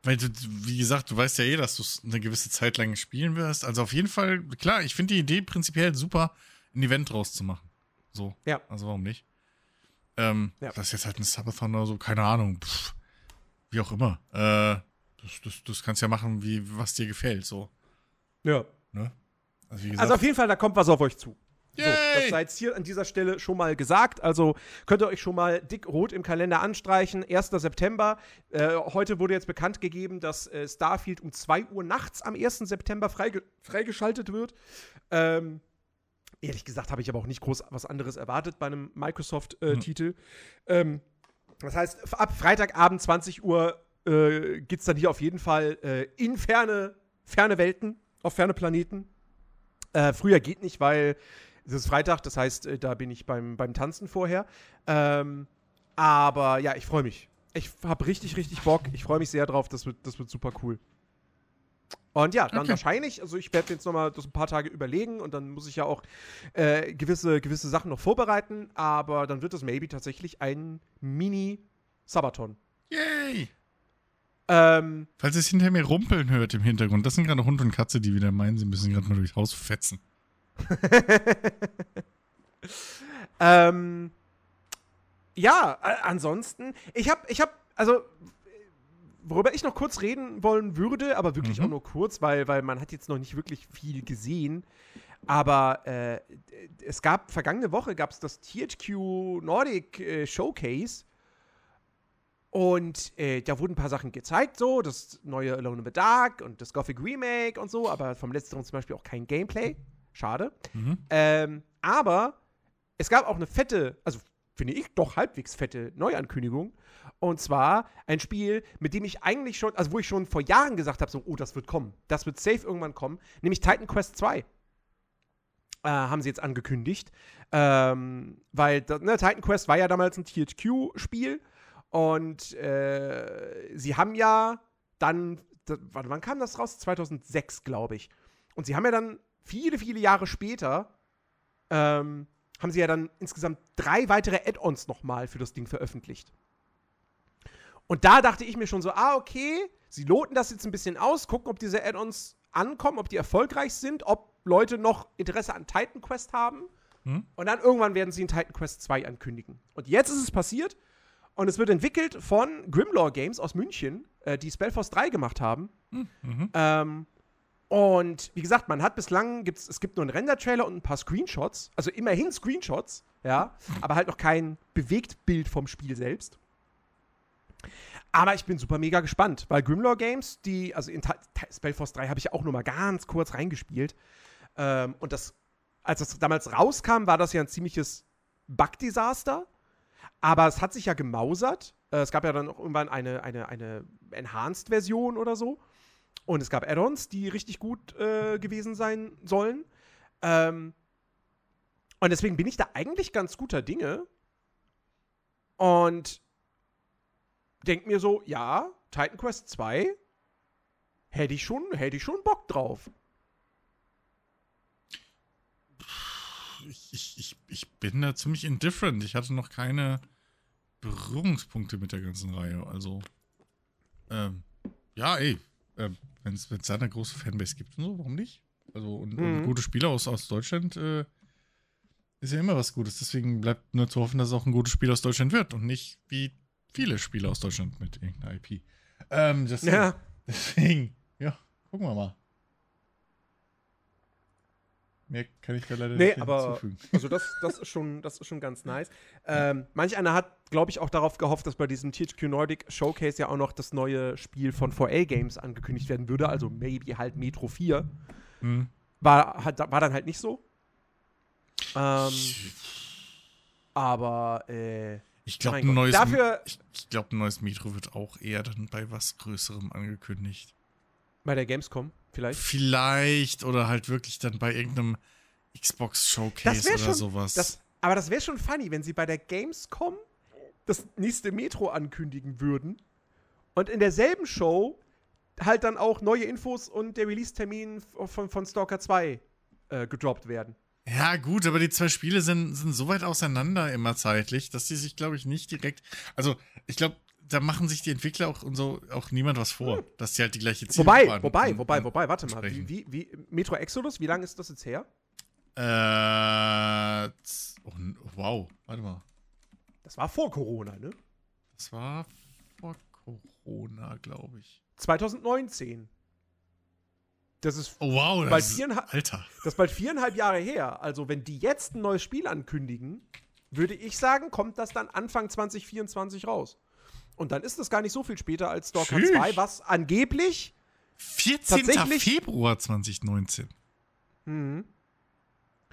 Weil du, wie gesagt, du weißt ja eh, dass du es eine gewisse Zeit lang spielen wirst. Also auf jeden Fall, klar, ich finde die Idee prinzipiell super, ein Event draus zu machen. So. Ja. Also warum nicht? Ähm, Ja. Das ist jetzt halt ein Subathon oder so, keine Ahnung. Pff, wie auch immer. Äh, das, das, das kannst ja machen, wie was dir gefällt, so. Ja. Ne? Also wie gesagt, Also auf jeden Fall, da kommt was auf euch zu. So, das sei jetzt hier an dieser Stelle schon mal gesagt. Also könnt ihr euch schon mal dick rot im Kalender anstreichen. 1. September. Äh, heute wurde jetzt bekannt gegeben, dass äh, Starfield um 2 Uhr nachts am 1. September freige freigeschaltet wird. Ähm, ehrlich gesagt habe ich aber auch nicht groß was anderes erwartet bei einem Microsoft-Titel. Ähm, das heißt, ab Freitagabend 20 Uhr äh, geht es dann hier auf jeden Fall äh, in ferne, ferne Welten, auf ferne Planeten. Äh, früher geht nicht, weil es ist Freitag, das heißt, äh, da bin ich beim, beim Tanzen vorher. Ähm, aber ja, ich freue mich. Ich habe richtig, richtig Bock. Ich freue mich sehr drauf. Das wird, das wird super cool. Und ja, dann Okay. wahrscheinlich, also ich werde jetzt nochmal das ein paar Tage überlegen und dann muss ich ja auch äh, gewisse, gewisse Sachen noch vorbereiten, aber dann wird das maybe tatsächlich ein Mini-Sabaton. yay! Ähm, Falls ihr es hinter mir rumpeln hört im Hintergrund, das sind gerade Hund und Katze, die wieder meinen, sie müssen gerade mal durchs Haus fetzen. Ähm, ja, ansonsten, ich habe, ich habe, also, worüber ich noch kurz reden wollen würde, aber wirklich Mhm. auch nur kurz, weil, weil man hat jetzt noch nicht wirklich viel gesehen. Aber äh, es gab, vergangene Woche gab es das THQ Nordic äh, Showcase. Und äh, da wurden ein paar Sachen gezeigt, so, das neue Alone in the Dark und das Gothic Remake und so, aber vom letzteren zum Beispiel auch kein Gameplay. Schade. Mhm. Ähm, aber es gab auch eine fette, also finde ich doch halbwegs fette Neuankündigung. Und zwar ein Spiel, mit dem ich eigentlich schon, also wo ich schon vor Jahren gesagt habe, so, oh, das wird kommen. Das wird safe irgendwann kommen. Nämlich Titan Quest 2. Äh, haben sie jetzt angekündigt. Ähm, weil ne, Titan Quest war ja damals ein THQ-Spiel und äh, sie haben ja dann, wann kam das raus? 2006, glaube ich. Und sie haben ja dann viele, viele Jahre später, ähm, haben sie ja dann insgesamt drei weitere Add-ons nochmal für das Ding veröffentlicht. Und da dachte ich mir schon so, ah, okay, sie loten das jetzt ein bisschen aus, gucken, ob diese Add-ons ankommen, ob die erfolgreich sind, ob Leute noch Interesse an Titan Quest haben. Hm? Und dann irgendwann werden sie in Titan Quest 2 ankündigen. Und jetzt ist es passiert. Und es wird entwickelt von Grimlaw Games aus München, äh, die Spellforce 3 gemacht haben. Hm, mhm. Ähm, und wie gesagt, man hat bislang, gibt's, es gibt nur einen Render-Trailer und ein paar Screenshots. Also immerhin Screenshots, ja, aber halt noch kein Bewegtbild vom Spiel selbst. Aber ich bin super mega gespannt, weil Grimlaw Games, die, also in Spellforce 3 habe ich ja auch nur mal ganz kurz reingespielt. Ähm, und das, als das damals rauskam, war das ja ein ziemliches Bug-Desaster. Aber es hat sich ja gemausert. Äh, es gab ja dann auch irgendwann eine, eine, eine Enhanced-Version oder so. Und es gab Add-ons, die richtig gut äh, gewesen sein sollen. Ähm, und deswegen bin ich da eigentlich ganz guter Dinge. Und denke mir so, ja, Titan Quest 2 hätte ich schon, hätte ich schon Bock drauf. Ich, ich, ich, bin da ziemlich indifferent. Ich hatte noch keine Berührungspunkte mit der ganzen Reihe. Also, ähm, ja, ey, äh, wenn es da eine große Fanbase gibt und so, warum nicht? Also, und, mhm. und gute Spieler aus, aus Deutschland äh, ist ja immer was Gutes. Deswegen bleibt nur zu hoffen, dass es auch ein gutes Spiel aus Deutschland wird und nicht wie viele Spiele aus Deutschland mit irgendeiner IP. Ähm, ja. Deswegen, ja, gucken wir mal. Mehr kann ich da leider nee, nicht aber, hinzufügen. Also das, das, ist schon, das ist schon ganz nice. Ähm, manch einer hat, glaube ich, auch darauf gehofft, dass bei diesem THQ Nordic Showcase ja auch noch das neue Spiel von 4A Games angekündigt werden würde, also maybe halt Metro 4. Mhm. War, hat, war dann halt nicht so. Ähm, aber äh, ich glaube, ein, neues, Dafür, ich, ich glaub, ein neues Metro wird auch eher dann bei was Größerem angekündigt. Bei der Gamescom vielleicht? Vielleicht oder halt wirklich dann bei irgendeinem Xbox Showcase oder schon, sowas. Das, aber das wäre schon funny, wenn sie bei der Gamescom das nächste Metro ankündigen würden und in derselben Show halt dann auch neue Infos und der Release-Termin von, von Stalker 2 äh, gedroppt werden. Ja, gut, aber die zwei Spiele sind, sind so weit auseinander immer zeitlich, dass die sich, glaube ich, nicht direkt. Also, ich glaube, da machen sich die Entwickler auch und so auch niemand was vor, hm. dass sie halt die gleiche Ziele Wobei, an, wobei, an, wobei, wobei, warte mal. Wie, wie, wie, Metro Exodus, wie lange ist das jetzt her? Äh. Oh, wow, warte mal. Das war vor Corona, ne? Das war vor Corona, glaube ich. 2019. Das ist oh, wow, bald das ist, Alter. Das ist bald viereinhalb Jahre her. Also, wenn die jetzt ein neues Spiel ankündigen, würde ich sagen, kommt das dann Anfang 2024 raus. Und dann ist das gar nicht so viel später als Stalker Tschüss. 2, was angeblich 14. Februar 2019. Mhm.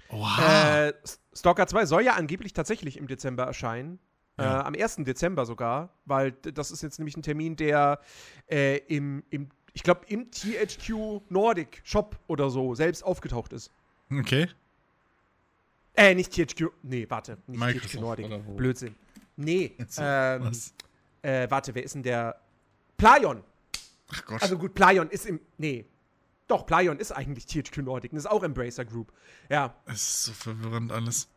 Wow. Äh, Stalker 2 soll ja angeblich tatsächlich im Dezember erscheinen. Ja. Äh, am 1. Dezember sogar, weil das ist jetzt nämlich ein Termin, der äh, im, im ich glaube, im THQ Nordic Shop oder so selbst aufgetaucht ist. Okay. Äh, nicht THQ. Nee, warte. Nicht Microsoft THQ Nordic. Blödsinn. Nee. Ähm, Was? Äh, warte, wer ist denn der? Playon. Ach Gott. Also gut, Playon ist im. Nee. Doch, Playon ist eigentlich THQ Nordic. Das ist auch Embracer Group. Ja. Es ist so verwirrend alles.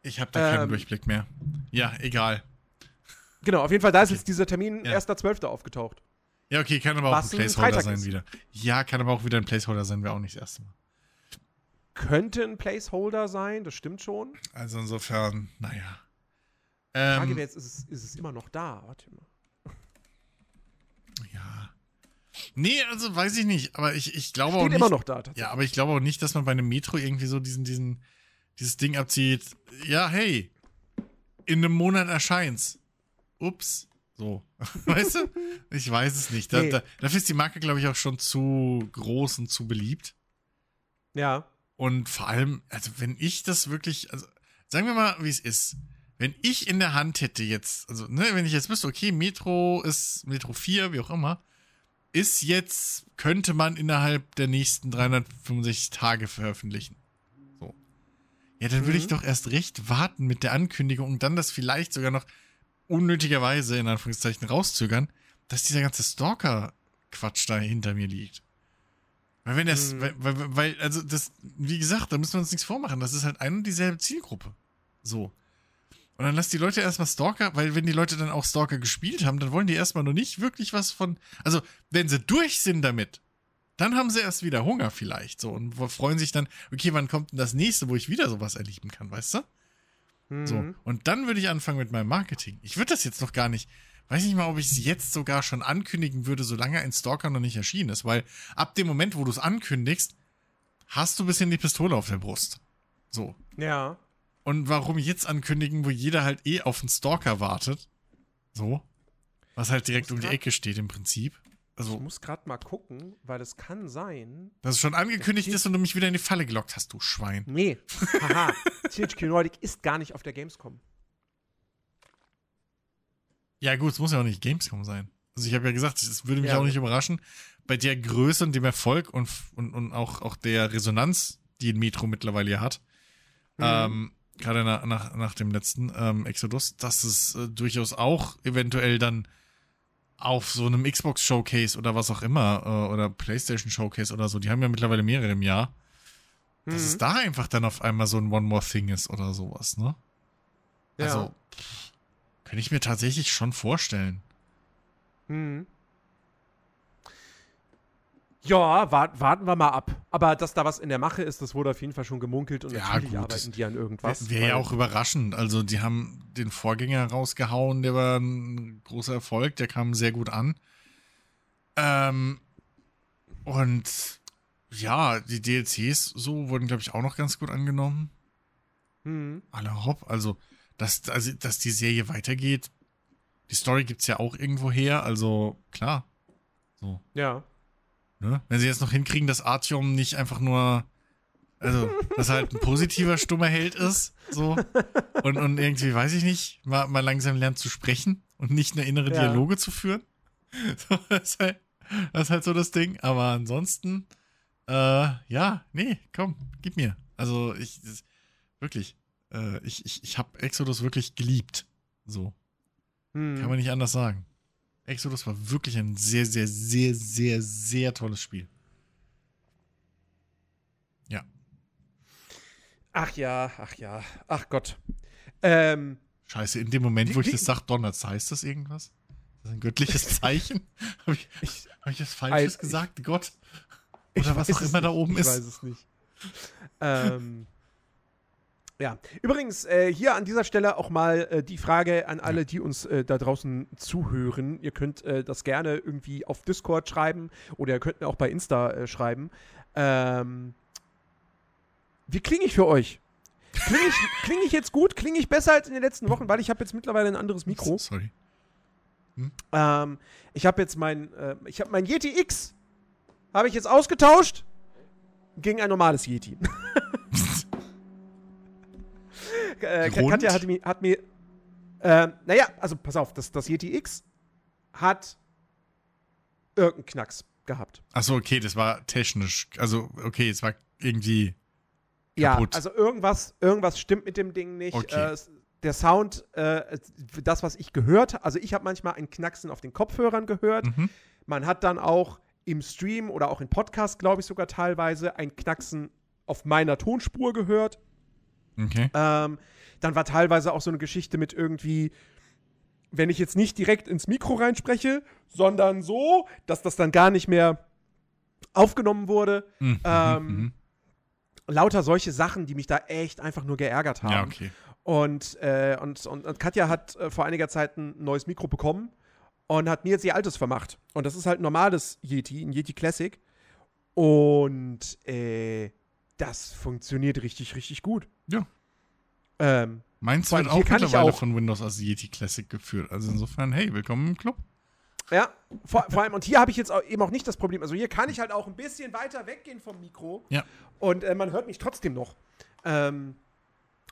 Ich habe da keinen ähm, Durchblick mehr. Ja, egal. Genau, auf jeden Fall, da ist okay. jetzt dieser Termin ja. 1.12. aufgetaucht. Ja, okay, kann aber Was auch ein Placeholder ein sein ist. wieder. Ja, kann aber auch wieder ein Placeholder sein, wäre auch nicht das erste Mal. Könnte ein Placeholder sein, das stimmt schon. Also insofern, naja. Die Frage ähm, wäre jetzt, ist es, ist es immer noch da? Warte mal. Ja. Nee, also weiß ich nicht, aber ich, ich glaube Steht auch nicht. immer noch da, Ja, aber ich glaube auch nicht, dass man bei einem Metro irgendwie so diesen, diesen, dieses Ding abzieht. Ja, hey, in einem Monat erscheint's ups, so. weißt du? Ich weiß es nicht. Da, nee. da, dafür ist die Marke, glaube ich, auch schon zu groß und zu beliebt. Ja. Und vor allem, also wenn ich das wirklich, also sagen wir mal, wie es ist. Wenn ich in der Hand hätte jetzt, also, ne, wenn ich jetzt wüsste, okay, Metro ist Metro 4, wie auch immer, ist jetzt, könnte man innerhalb der nächsten 365 Tage veröffentlichen. So. Ja, dann würde ich Mhm. doch erst recht warten mit der Ankündigung und dann das vielleicht sogar noch unnötigerweise in Anführungszeichen rauszögern, dass dieser ganze Stalker-Quatsch da hinter mir liegt. Weil wenn das, Mhm. weil, weil, weil, also das, wie gesagt, da müssen wir uns nichts vormachen. Das ist halt eine und dieselbe Zielgruppe. So. Und dann lass die Leute erstmal Stalker, weil wenn die Leute dann auch Stalker gespielt haben, dann wollen die erstmal noch nicht wirklich was von. Also, wenn sie durch sind damit, dann haben sie erst wieder Hunger vielleicht so und freuen sich dann, okay, wann kommt denn das nächste, wo ich wieder sowas erleben kann, weißt du? So. Mhm. Und dann würde ich anfangen mit meinem Marketing. Ich würde das jetzt noch gar nicht, weiß nicht mal, ob ich es jetzt sogar schon ankündigen würde, solange ein Stalker noch nicht erschienen ist, weil ab dem Moment, wo du es ankündigst, hast du ein bisschen die Pistole auf der Brust. So. Ja. Und warum jetzt ankündigen, wo jeder halt eh auf einen Stalker wartet? So. Was halt direkt um die Ecke steht im Prinzip. Ich Also, muss gerade mal gucken, weil es kann sein. dass es schon angekündigt ist und du mich wieder in die Falle gelockt hast, du Schwein. Nee. Haha. THQ Nordic ist gar nicht auf der Gamescom. Ja, gut, es muss ja auch nicht Gamescom sein. Also, ich habe ja gesagt, es würde mich Ja. auch nicht überraschen, bei der Größe und dem Erfolg und, und, und auch, auch der Resonanz, die ein Metro mittlerweile hat, Mhm. ähm, gerade nach, nach, nach dem letzten ähm, Exodus, dass es äh, durchaus auch eventuell dann auf so einem Xbox Showcase oder was auch immer äh, oder PlayStation Showcase oder so, die haben ja mittlerweile mehrere im Jahr, dass Mhm. es da einfach dann auf einmal so ein One More Thing ist oder sowas, ne? Ja. Also, könnte ich mir tatsächlich schon vorstellen. Mhm. Ja, wart, warten wir mal ab. Aber dass da was in der Mache ist, das wurde auf jeden Fall schon gemunkelt und Ja, natürlich gut, arbeiten die an irgendwas. Wäre ja auch überraschend. Also, die haben den Vorgänger rausgehauen, der war ein großer Erfolg, der kam sehr gut an. Ähm, und ja, die DLCs so wurden, glaube ich, auch noch ganz gut angenommen. Mhm. Alle hopp. Also, dass, also, dass die Serie weitergeht. Die Story gibt's ja auch irgendwo her, also klar. So. Ja. Ne? Wenn sie jetzt noch hinkriegen, dass Artyom nicht einfach nur, also, dass er halt ein positiver, stummer Held ist, so, und, und irgendwie, weiß ich nicht, mal, mal langsam lernt zu sprechen und nicht eine innere Ja. Dialoge zu führen. So, das, ist halt, das ist halt so das Ding. Aber ansonsten, äh, ja, nee, komm, gib mir. Also, ich, wirklich, äh, ich, ich, ich habe Exodus wirklich geliebt. So. Mhm. Kann man nicht anders sagen. Exodus war wirklich ein sehr, sehr, sehr, sehr, sehr tolles Spiel. Ja. Ach ja, ach ja, ach Gott. Ähm, Scheiße, in dem Moment, wo ich das sag, donnert's, heißt das irgendwas? Ist das ein göttliches Zeichen? Habe ich, ich, hab ich was Falsches ich- gesagt? Gott? ich Oder was auch immer da oben ich ist. weiß es nicht. ähm, ja, übrigens, äh, hier an dieser Stelle auch mal äh, die Frage an alle, die uns äh, da draußen zuhören. Ihr könnt äh, das gerne irgendwie auf Discord schreiben oder ihr könnt mir auch bei Insta äh, schreiben. Ähm, wie klinge ich für euch? Klinge ich, kling ich jetzt gut? Klinge ich besser als in den letzten Wochen? Weil ich habe jetzt mittlerweile ein anderes Mikro. Sorry. Ähm, ich habe jetzt mein, äh, ich habe mein Yeti X habe ich jetzt ausgetauscht gegen ein normales Yeti. äh, Grund? Katja hat mir, hat mir äh, naja, also pass auf, das, das Yeti X hat irgendeinen Knacks gehabt. Achso, okay, das war technisch. Also, okay, es war irgendwie. Ja, Kaputt. also irgendwas, irgendwas stimmt mit dem Ding nicht. Okay. Äh, der Sound, äh, das, was ich gehört habe, also ich habe manchmal ein Knacksen auf den Kopfhörern gehört. Mhm. Man hat dann auch im Stream oder auch im Podcast, glaube ich sogar teilweise, ein Knacksen auf meiner Tonspur gehört. Okay. Ähm, dann war teilweise auch so eine Geschichte mit irgendwie, wenn ich jetzt nicht direkt ins Mikro reinspreche, sondern so, dass das dann gar nicht mehr aufgenommen wurde. Mhm, ähm, mhm, Lauter solche Sachen, die mich da echt einfach nur geärgert mhm. haben. Ja, okay. Und, äh, und, und, und Katja hat äh, vor einiger Zeit ein neues Mikro bekommen und hat mir jetzt ihr altes vermacht. Und das ist halt ein normales Yeti, ein Yeti Classic. Und äh, das funktioniert richtig, richtig gut. Ja. Ähm, Meins wird auch mittlerweile auch- von Windows als Yeti Classic geführt. Also insofern, hey, willkommen im Club. ja, vor, vor allem, und hier habe ich jetzt auch, eben auch nicht das Problem. Also hier kann ich halt auch ein bisschen weiter weggehen vom Mikro. Ja. Und äh, man hört mich trotzdem noch. Ähm,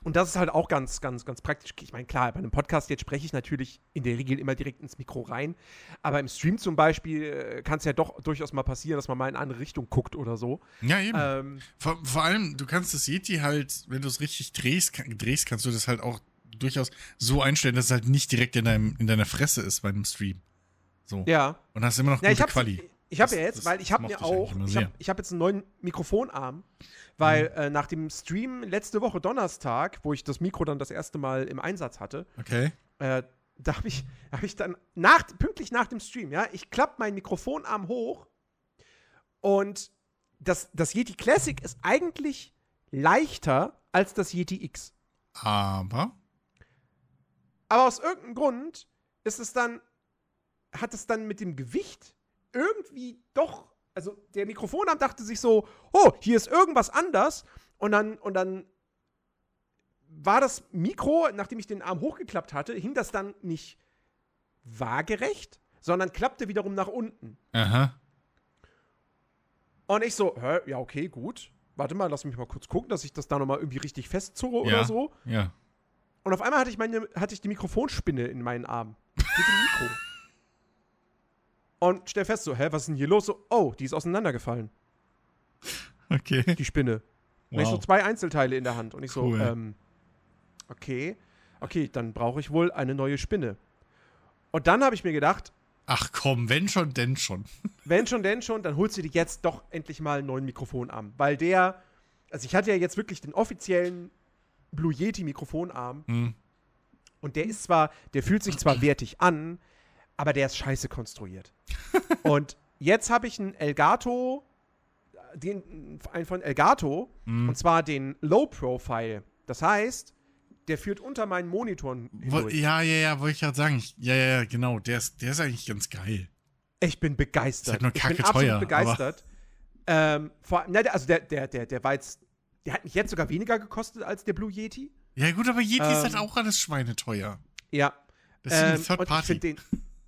Und das ist halt auch ganz, ganz, ganz praktisch. Ich meine, klar, bei einem Podcast jetzt spreche ich natürlich in der Regel immer direkt ins Mikro rein. Aber im Stream zum Beispiel äh, kann es ja doch durchaus mal passieren, dass man mal in eine andere Richtung guckt oder so. Ja, eben. Ähm, Vor, vor allem, du kannst das Yeti halt, wenn du es richtig drehst, kann, drehst, kannst du das halt auch durchaus so einstellen, dass es halt nicht direkt in, deinem, in deiner Fresse ist bei einem Stream. So. ja. Und hast immer noch Ja, gute Quali. Ich habe ja jetzt, weil ich habe mir auch, ich habe hab jetzt einen neuen Mikrofonarm, weil Mhm. äh, nach dem Stream letzte Woche Donnerstag, wo ich das Mikro dann das erste Mal im Einsatz hatte, Okay. äh, da habe ich, hab ich dann nach, pünktlich nach dem Stream, ja, ich klappe meinen Mikrofonarm hoch und das, das Yeti Classic ist eigentlich leichter als das Yeti X. Aber. Aber aus irgendeinem Grund ist es dann, hat es dann mit dem Gewicht irgendwie doch, also der Mikrofonarm dachte sich so, oh, hier ist irgendwas anders. Und dann, und dann war das Mikro, nachdem ich den Arm hochgeklappt hatte, hing das dann nicht waagerecht, sondern klappte wiederum nach unten. Aha. Und ich so, hä, ja, okay, gut. Warte mal, lass mich mal kurz gucken, dass ich das da nochmal irgendwie richtig festzurre Ja. oder so. Ja. Und auf einmal hatte ich, meine, hatte ich die Mikrofonspinne in meinen Arm. Mit dem Mikro. Und stell fest so, hä, was ist denn hier los? So, oh, die ist auseinandergefallen, Okay. die Spinne. Und ich so Wow. zwei Einzelteile in der Hand. Und ich so, Cool. ähm, okay, okay, dann brauche ich wohl eine neue Spinne. Und dann habe ich mir gedacht, Ach komm, wenn schon, denn schon. wenn schon, denn schon, dann holst du dir jetzt doch endlich mal einen neuen Mikrofonarm. Weil der, also ich hatte ja jetzt wirklich den offiziellen Blue Yeti Mikrofonarm. Hm. Und der ist zwar, der fühlt sich zwar wertig an, aber der ist scheiße konstruiert. und jetzt habe ich einen Elgato, den, einen von Elgato, Hm. und zwar den Low Profile. Das heißt, der führt unter meinen Monitoren hindurch. ja, ja, ja, wollte ich gerade sagen. Ich, ja, ja, ja, genau. Der ist, der ist eigentlich ganz geil. Ich bin begeistert. Ist halt nur ich bin kacke absolut teuer, begeistert. Ähm, vor, na, also der, der, der, der war jetzt, der hat mich jetzt sogar weniger gekostet als der Blue Yeti. Ja, gut, aber Yeti ist halt Ähm, auch alles schweineteuer. Ja. Das ist eine Ähm, Third und ich Party.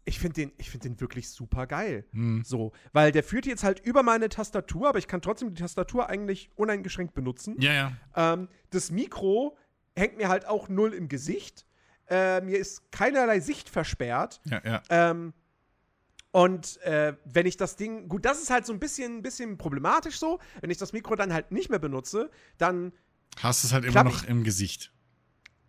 Ich finde den, ich finde den wirklich super geil. Hm. So, weil der führt jetzt halt über meine Tastatur, aber ich kann trotzdem die Tastatur eigentlich uneingeschränkt benutzen. Ja, ja. Ähm, das Mikro hängt mir halt auch null im Gesicht. Äh, mir ist keinerlei Sicht versperrt. Ja, ja. Ähm, und äh, wenn ich das Ding, gut, das ist halt so ein bisschen, bisschen problematisch so. Wenn ich das Mikro dann halt nicht mehr benutze, dann Hast es halt immer noch im Gesicht.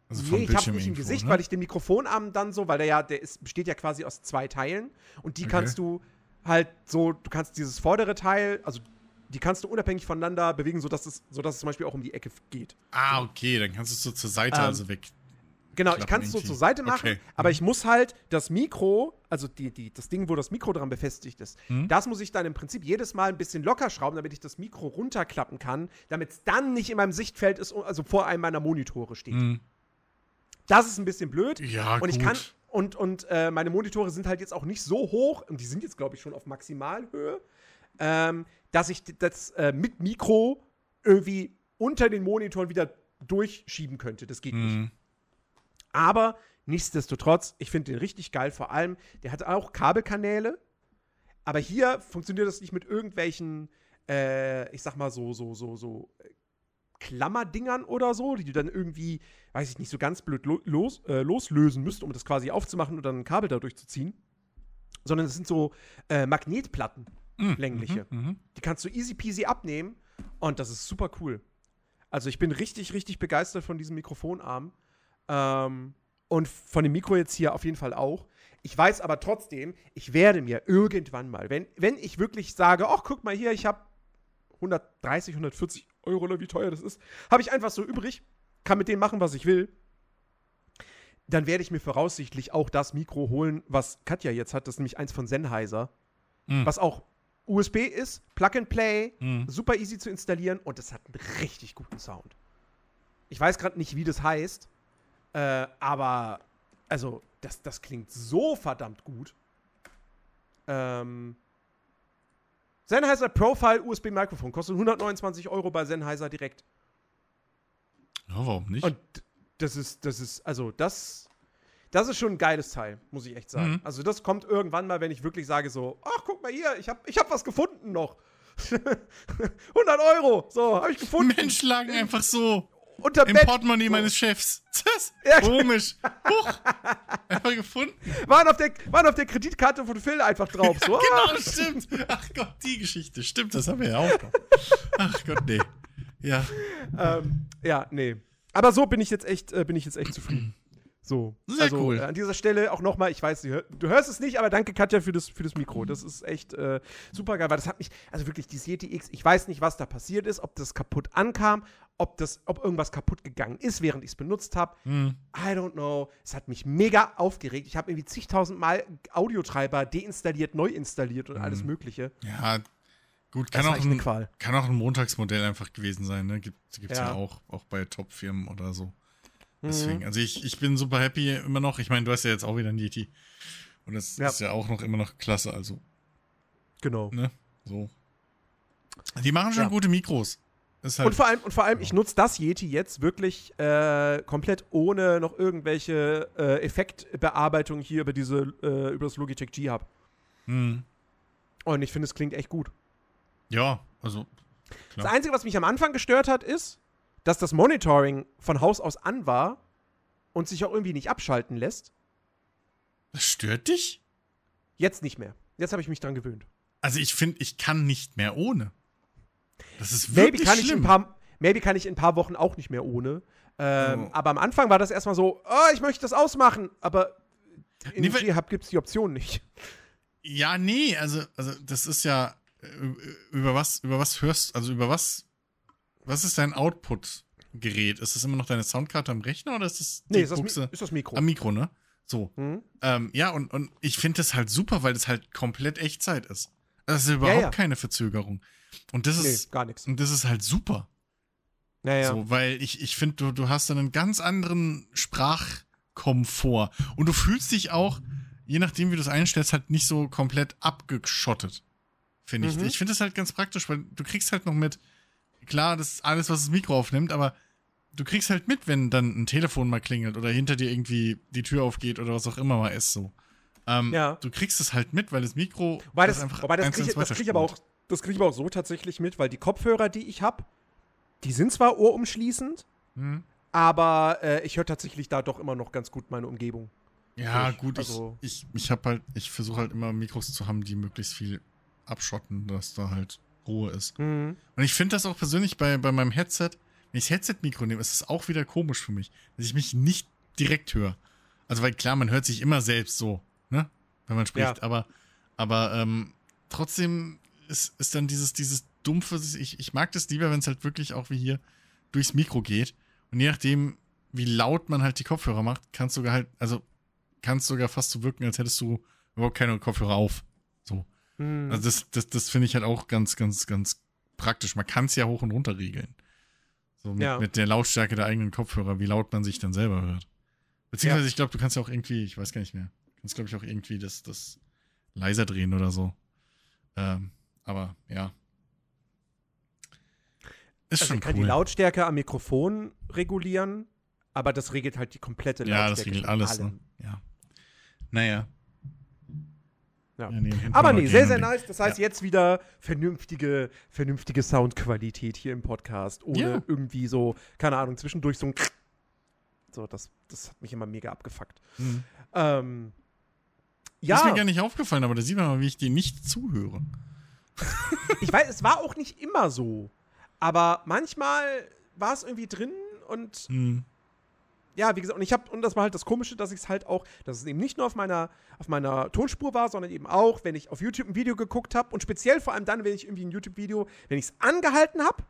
Also nee, ich habe nicht im Gesicht, ne? weil ich den Mikrofonarm dann so, weil der ja, der ist, besteht ja quasi aus zwei Teilen und die Okay. kannst du halt so, du kannst dieses vordere Teil, also die kannst du unabhängig voneinander bewegen, sodass es, sodass es zum Beispiel auch um die Ecke geht. Ah, okay, dann kannst du es so zur Seite Ähm, also weg. Genau, ich kann es so zur Seite machen, Okay. aber Mhm. ich muss halt das Mikro, also die, die, das Ding, wo das Mikro dran befestigt ist, Mhm. das muss ich dann im Prinzip jedes Mal ein bisschen locker schrauben, damit ich das Mikro runterklappen kann, damit es dann nicht in meinem Sichtfeld ist, also vor einem meiner Monitore steht. Hm. Das ist ein bisschen blöd. Ja, und ich gut. kann und und äh, meine Monitore sind halt jetzt auch nicht so hoch und die sind jetzt glaube ich schon auf Maximalhöhe, ähm, dass ich das äh, mit Mikro irgendwie unter den Monitoren wieder durchschieben könnte. Das geht nicht. Hm. Aber nichtsdestotrotz, ich finde den richtig geil. Vor allem, der hat auch Kabelkanäle. Aber hier funktioniert das nicht mit irgendwelchen, äh, ich sag mal so, so, so, so äh, Klammerdingern oder so, die du dann irgendwie, weiß ich nicht, so ganz blöd lo los, äh, loslösen müsst, um das quasi aufzumachen und dann ein Kabel dadurch zu ziehen. Sondern es sind so äh, Magnetplatten, Mhm, längliche. Mhm, mhm. Die kannst du easy peasy abnehmen und das ist super cool. Also ich bin richtig, richtig begeistert von diesem Mikrofonarm. Ähm, und von dem Mikro jetzt hier auf jeden Fall auch. Ich weiß aber trotzdem, ich werde mir irgendwann mal, wenn, wenn ich wirklich sage, ach, guck mal hier, ich habe 130, 140 Euro oder wie teuer das ist, habe ich einfach so übrig, kann mit denen machen, was ich will. Dann werde ich mir voraussichtlich auch das Mikro holen, was Katja jetzt hat. Das ist nämlich eins von Sennheiser. Mhm. Was auch USB ist, Plug and Play, Mhm. super easy zu installieren und es hat einen richtig guten Sound. Ich weiß gerade nicht, wie das heißt, äh, aber also das, das klingt so verdammt gut. Ähm, Sennheiser Profile USB Mikrofon kostet 129 Euro bei Sennheiser direkt. Ja, warum nicht? Und das ist, das ist, also das, das ist schon ein geiles Teil, muss ich echt sagen. Mhm. Also das kommt irgendwann mal, wenn ich wirklich sage so, ach, guck mal hier, ich hab, ich hab was gefunden noch. 100 Euro, so, habe ich gefunden. Mensch lagen einfach so. Unter Im Bett. Portemonnaie So. meines Chefs. Ja. komisch. Huch. Einfach gefunden. Waren auf, der, waren auf der Kreditkarte von Phil einfach drauf. So, ah, Genau, stimmt. Ach Gott, die Geschichte. Stimmt, das haben wir ja auch noch. Ach Gott, nee. Ja. ähm, ja, nee. Aber so bin ich jetzt echt, äh, bin ich jetzt echt zufrieden. So. Sehr also cool. an dieser Stelle auch nochmal, ich weiß, du, hör, du hörst es nicht, aber danke Katja für das, für das Mikro. Das ist echt äh, super geil, weil das hat mich, also wirklich, die Yeti X, ich weiß nicht, was da passiert ist, ob das kaputt ankam, ob, das, ob irgendwas kaputt gegangen ist, während ich es benutzt habe. Hm. I don't know. Es hat mich mega aufgeregt. Ich habe irgendwie zigtausend Mal Audiotreiber deinstalliert, neu installiert und alles Mögliche. Ja, gut, kann auch, ein, Qual. kann auch ein Montagsmodell einfach gewesen sein. Ne? Gibt es ja. Ja. auch, auch bei Top-Firmen oder so. Mhm. Deswegen, also ich, ich bin super happy immer noch. Ich meine, du hast ja jetzt auch wieder ein Yeti. Und das Ja. ist ja auch noch immer noch klasse. Also, Genau. ne? So. Die machen schon Ja. gute Mikros. Halt, Und vor allem, und vor allem ich nutze das Yeti jetzt wirklich äh, komplett ohne noch irgendwelche äh, Effektbearbeitung hier über diese, äh, über das Logitech G Hub. hm. Und ich finde, es klingt echt gut. Ja, also, Das klar. Einzige, was mich am Anfang gestört hat, ist, dass das Monitoring von Haus aus an war und sich auch irgendwie nicht abschalten lässt. Das stört dich? Jetzt nicht mehr. Jetzt habe ich mich dran gewöhnt. Also ich finde, ich kann nicht mehr ohne. Das ist Maybe wirklich kann, ich in schlimm. paar, maybe kann ich in ein paar Wochen auch nicht mehr ohne. Ähm, Oh. Aber am Anfang war das erstmal so, oh, ich möchte das ausmachen, aber in Nee, G-Hub gibt es die Option nicht. Ja, nee, also, also das ist ja äh, über was, über was hörst, also über was, was ist dein Output-Gerät? Ist das immer noch deine Soundkarte am Rechner oder ist das die Nee, ist das, Buchse ist das Mikro. am Mikro, ne? So. Hm? Ähm, ja, und, und ich finde das halt super, weil das halt komplett Echtzeit ist. Das ist überhaupt ja. keine Verzögerung. Und das Nee, ist, gar nichts. und das ist halt super. Naja. So, weil ich, ich finde, du, du hast dann einen ganz anderen Sprachkomfort. Und du fühlst dich auch, je nachdem, wie du es einstellst, halt nicht so komplett abgeschottet. Finde ich. Mhm. Ich finde das halt ganz praktisch, weil du kriegst halt noch mit, klar, das ist alles, was das Mikro aufnimmt, aber du kriegst halt mit, wenn dann ein Telefon mal klingelt oder hinter dir irgendwie die Tür aufgeht oder was auch immer mal ist so. Ähm, Ja. Du kriegst es halt mit, weil das Mikro Wobei das, einfach wobei das kriege ins ich, das krieg ich aber auch, das krieg ich aber auch so tatsächlich mit, weil die Kopfhörer, die ich habe, die sind zwar ohrumschließend, Hm. aber äh, ich höre tatsächlich da doch immer noch ganz gut meine Umgebung. Ja, Ich- gut, also- ich, ich, ich habe halt, ich versuche halt immer Mikros zu haben, die möglichst viel abschotten, dass da halt Ruhe ist. Mhm. Und ich finde das auch persönlich bei, bei meinem Headset, wenn ich das Headset-Mikro nehme, ist es auch wieder komisch für mich, dass ich mich nicht direkt höre. Also, weil klar, man hört sich immer selbst so, ne? Wenn man spricht, Ja. aber, aber ähm, trotzdem ist, ist dann dieses, dieses dumpfe, ich, ich mag das lieber, wenn es halt wirklich auch wie hier durchs Mikro geht. Und je nachdem, wie laut man halt die Kopfhörer macht, kann es sogar halt, also kann es sogar fast so wirken, als hättest du überhaupt keine Kopfhörer auf. So. Mhm. Also das, das, das finde ich halt auch ganz, ganz, ganz praktisch. Man kann es ja hoch und runter regeln. So mit, Ja. mit der Lautstärke der eigenen Kopfhörer, wie laut man sich dann selber hört. Beziehungsweise, Ja. ich glaube, du kannst ja auch irgendwie, ich weiß gar nicht mehr, du kannst, glaube ich, auch irgendwie das, das leiser drehen oder so. Ähm, aber ja. Ist also schon kann cool. die Lautstärke am Mikrofon regulieren, aber das regelt halt die komplette ja, Lautstärke. das regelt alles, ne? Ja. Naja. Ja. nee, hinten Aber nee, sehr, sehr nice. Das heißt, jetzt wieder vernünftige, vernünftige Soundqualität hier im Podcast. Ohne Ja. irgendwie so, keine Ahnung, zwischendurch so ein So, das, das hat mich immer mega abgefuckt. Hm. Ähm, Ja. Ist mir ja, gar nicht aufgefallen, aber da sieht man mal, wie ich dir nicht zuhöre. ich weiß, es war auch nicht immer so. Aber manchmal war es irgendwie drin und Hm. Ja, wie gesagt, und ich habe, und das war halt das Komische, dass ich es halt auch, dass es eben nicht nur auf meiner, auf meiner Tonspur war, sondern eben auch, wenn ich auf YouTube ein Video geguckt habe und speziell vor allem dann, wenn ich irgendwie ein YouTube-Video, wenn ich es angehalten habe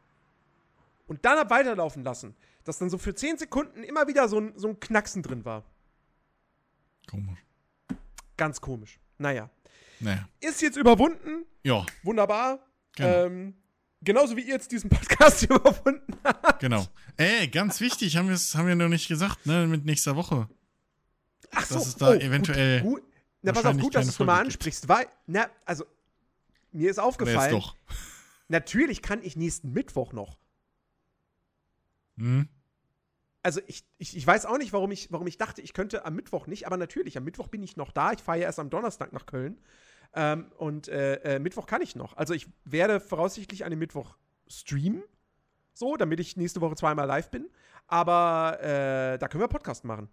und dann hab weiterlaufen lassen, dass dann so für 10 Sekunden immer wieder so ein, so ein Knacksen drin war. Komisch. Ganz komisch. Naja. Naja. Ist jetzt überwunden. Ja, Wunderbar. Genau. Ähm, genauso wie ihr jetzt diesen Podcast hier überwunden habt. genau. Ey, ganz wichtig, haben wir es haben wir noch nicht gesagt, ne, mit nächster Woche. Ach so. Dass es da eventuell Gut, gut. Na, pass auf, gut, dass du es nochmal ansprichst, weil, na, also, mir ist aufgefallen, doch. natürlich kann ich nächsten Mittwoch noch. Hm? Also, ich, ich, ich weiß auch nicht, warum ich, warum ich dachte, ich könnte am Mittwoch nicht, aber natürlich, am Mittwoch bin ich noch da. Ich fahre ja erst am Donnerstag nach Köln. Ähm, und äh, äh, Mittwoch kann ich noch. Also, ich werde voraussichtlich an dem Mittwoch streamen. So, damit ich nächste Woche zweimal live bin. Aber äh, da können wir Podcast machen.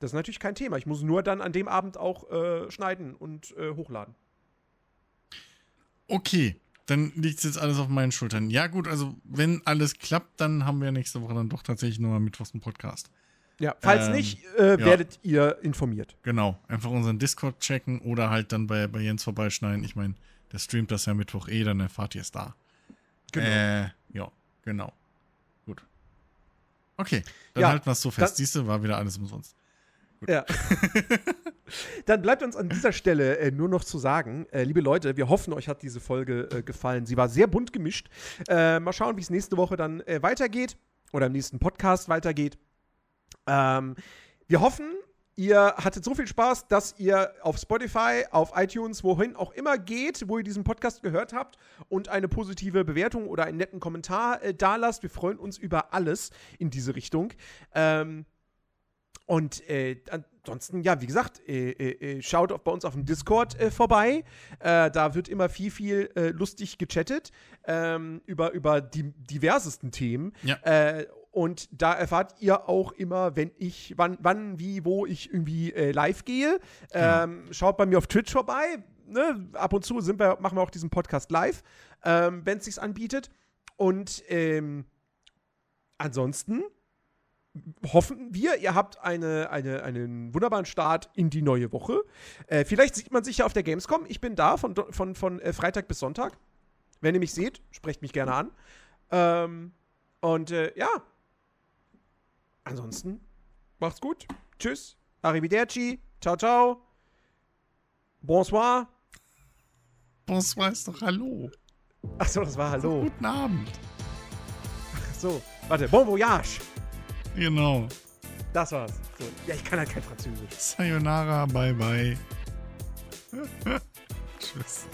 Das ist natürlich kein Thema. Ich muss nur dann an dem Abend auch äh, schneiden und äh, hochladen. Okay, dann liegt es jetzt alles auf meinen Schultern. Ja, gut, also wenn alles klappt, dann haben wir nächste Woche dann doch tatsächlich nur mal Mittwochs einen Podcast. Ja, falls Ähm, nicht, äh, ja. werdet ihr informiert. Genau, einfach unseren Discord checken oder halt dann bei, bei Jens vorbeischneiden. Ich meine, der streamt das ja Mittwoch eh, dann erfahrt ihr es da. Genau. Äh, ja, genau. Gut. Okay, dann Ja, halten wir es so fest. Siehst du, war wieder alles umsonst. Ja. Dann bleibt uns an dieser Stelle äh, nur noch zu sagen, äh, liebe Leute, wir hoffen, euch hat diese Folge äh, gefallen. Sie war sehr bunt gemischt. Äh, mal schauen, wie es nächste Woche dann äh, weitergeht oder im nächsten Podcast weitergeht. Ähm, wir hoffen, ihr hattet so viel Spaß, dass ihr auf Spotify, auf iTunes, wohin auch immer geht, wo ihr diesen Podcast gehört habt und eine positive Bewertung oder einen netten Kommentar äh, da lasst. Wir freuen uns über alles in diese Richtung. Ähm, und äh, ansonsten, ja, wie gesagt, äh, äh, äh, schaut auch bei uns auf dem Discord äh, vorbei. Äh, da wird immer viel, viel lustig gechattet ähm, über, über die diversesten Themen. Ja. Und da erfahrt ihr auch immer, wenn ich, wann, wann wie, wo ich irgendwie äh, live gehe. Ähm, Schaut bei mir auf Twitch vorbei. Ne? Ab und zu sind wir, machen wir auch diesen Podcast live, ähm, wenn es sich anbietet. Und ähm, ansonsten hoffen wir, ihr habt eine, eine, einen wunderbaren Start in die neue Woche. Äh, vielleicht sieht man sich ja auf der Gamescom. Ich bin da von, von, von äh, Freitag bis Sonntag. Wenn ihr mich seht, sprecht mich gerne an. Ähm, und äh, ja. Ansonsten, macht's gut. Tschüss. Arrivederci. Ciao, ciao. Bonsoir. Bonsoir ist doch Hallo. Achso, das war Hallo. Guten Abend. So, warte. Bon voyage. Genau. Das war's. So. Ja, ich kann halt kein Französisch. Sayonara, bye bye. Tschüss.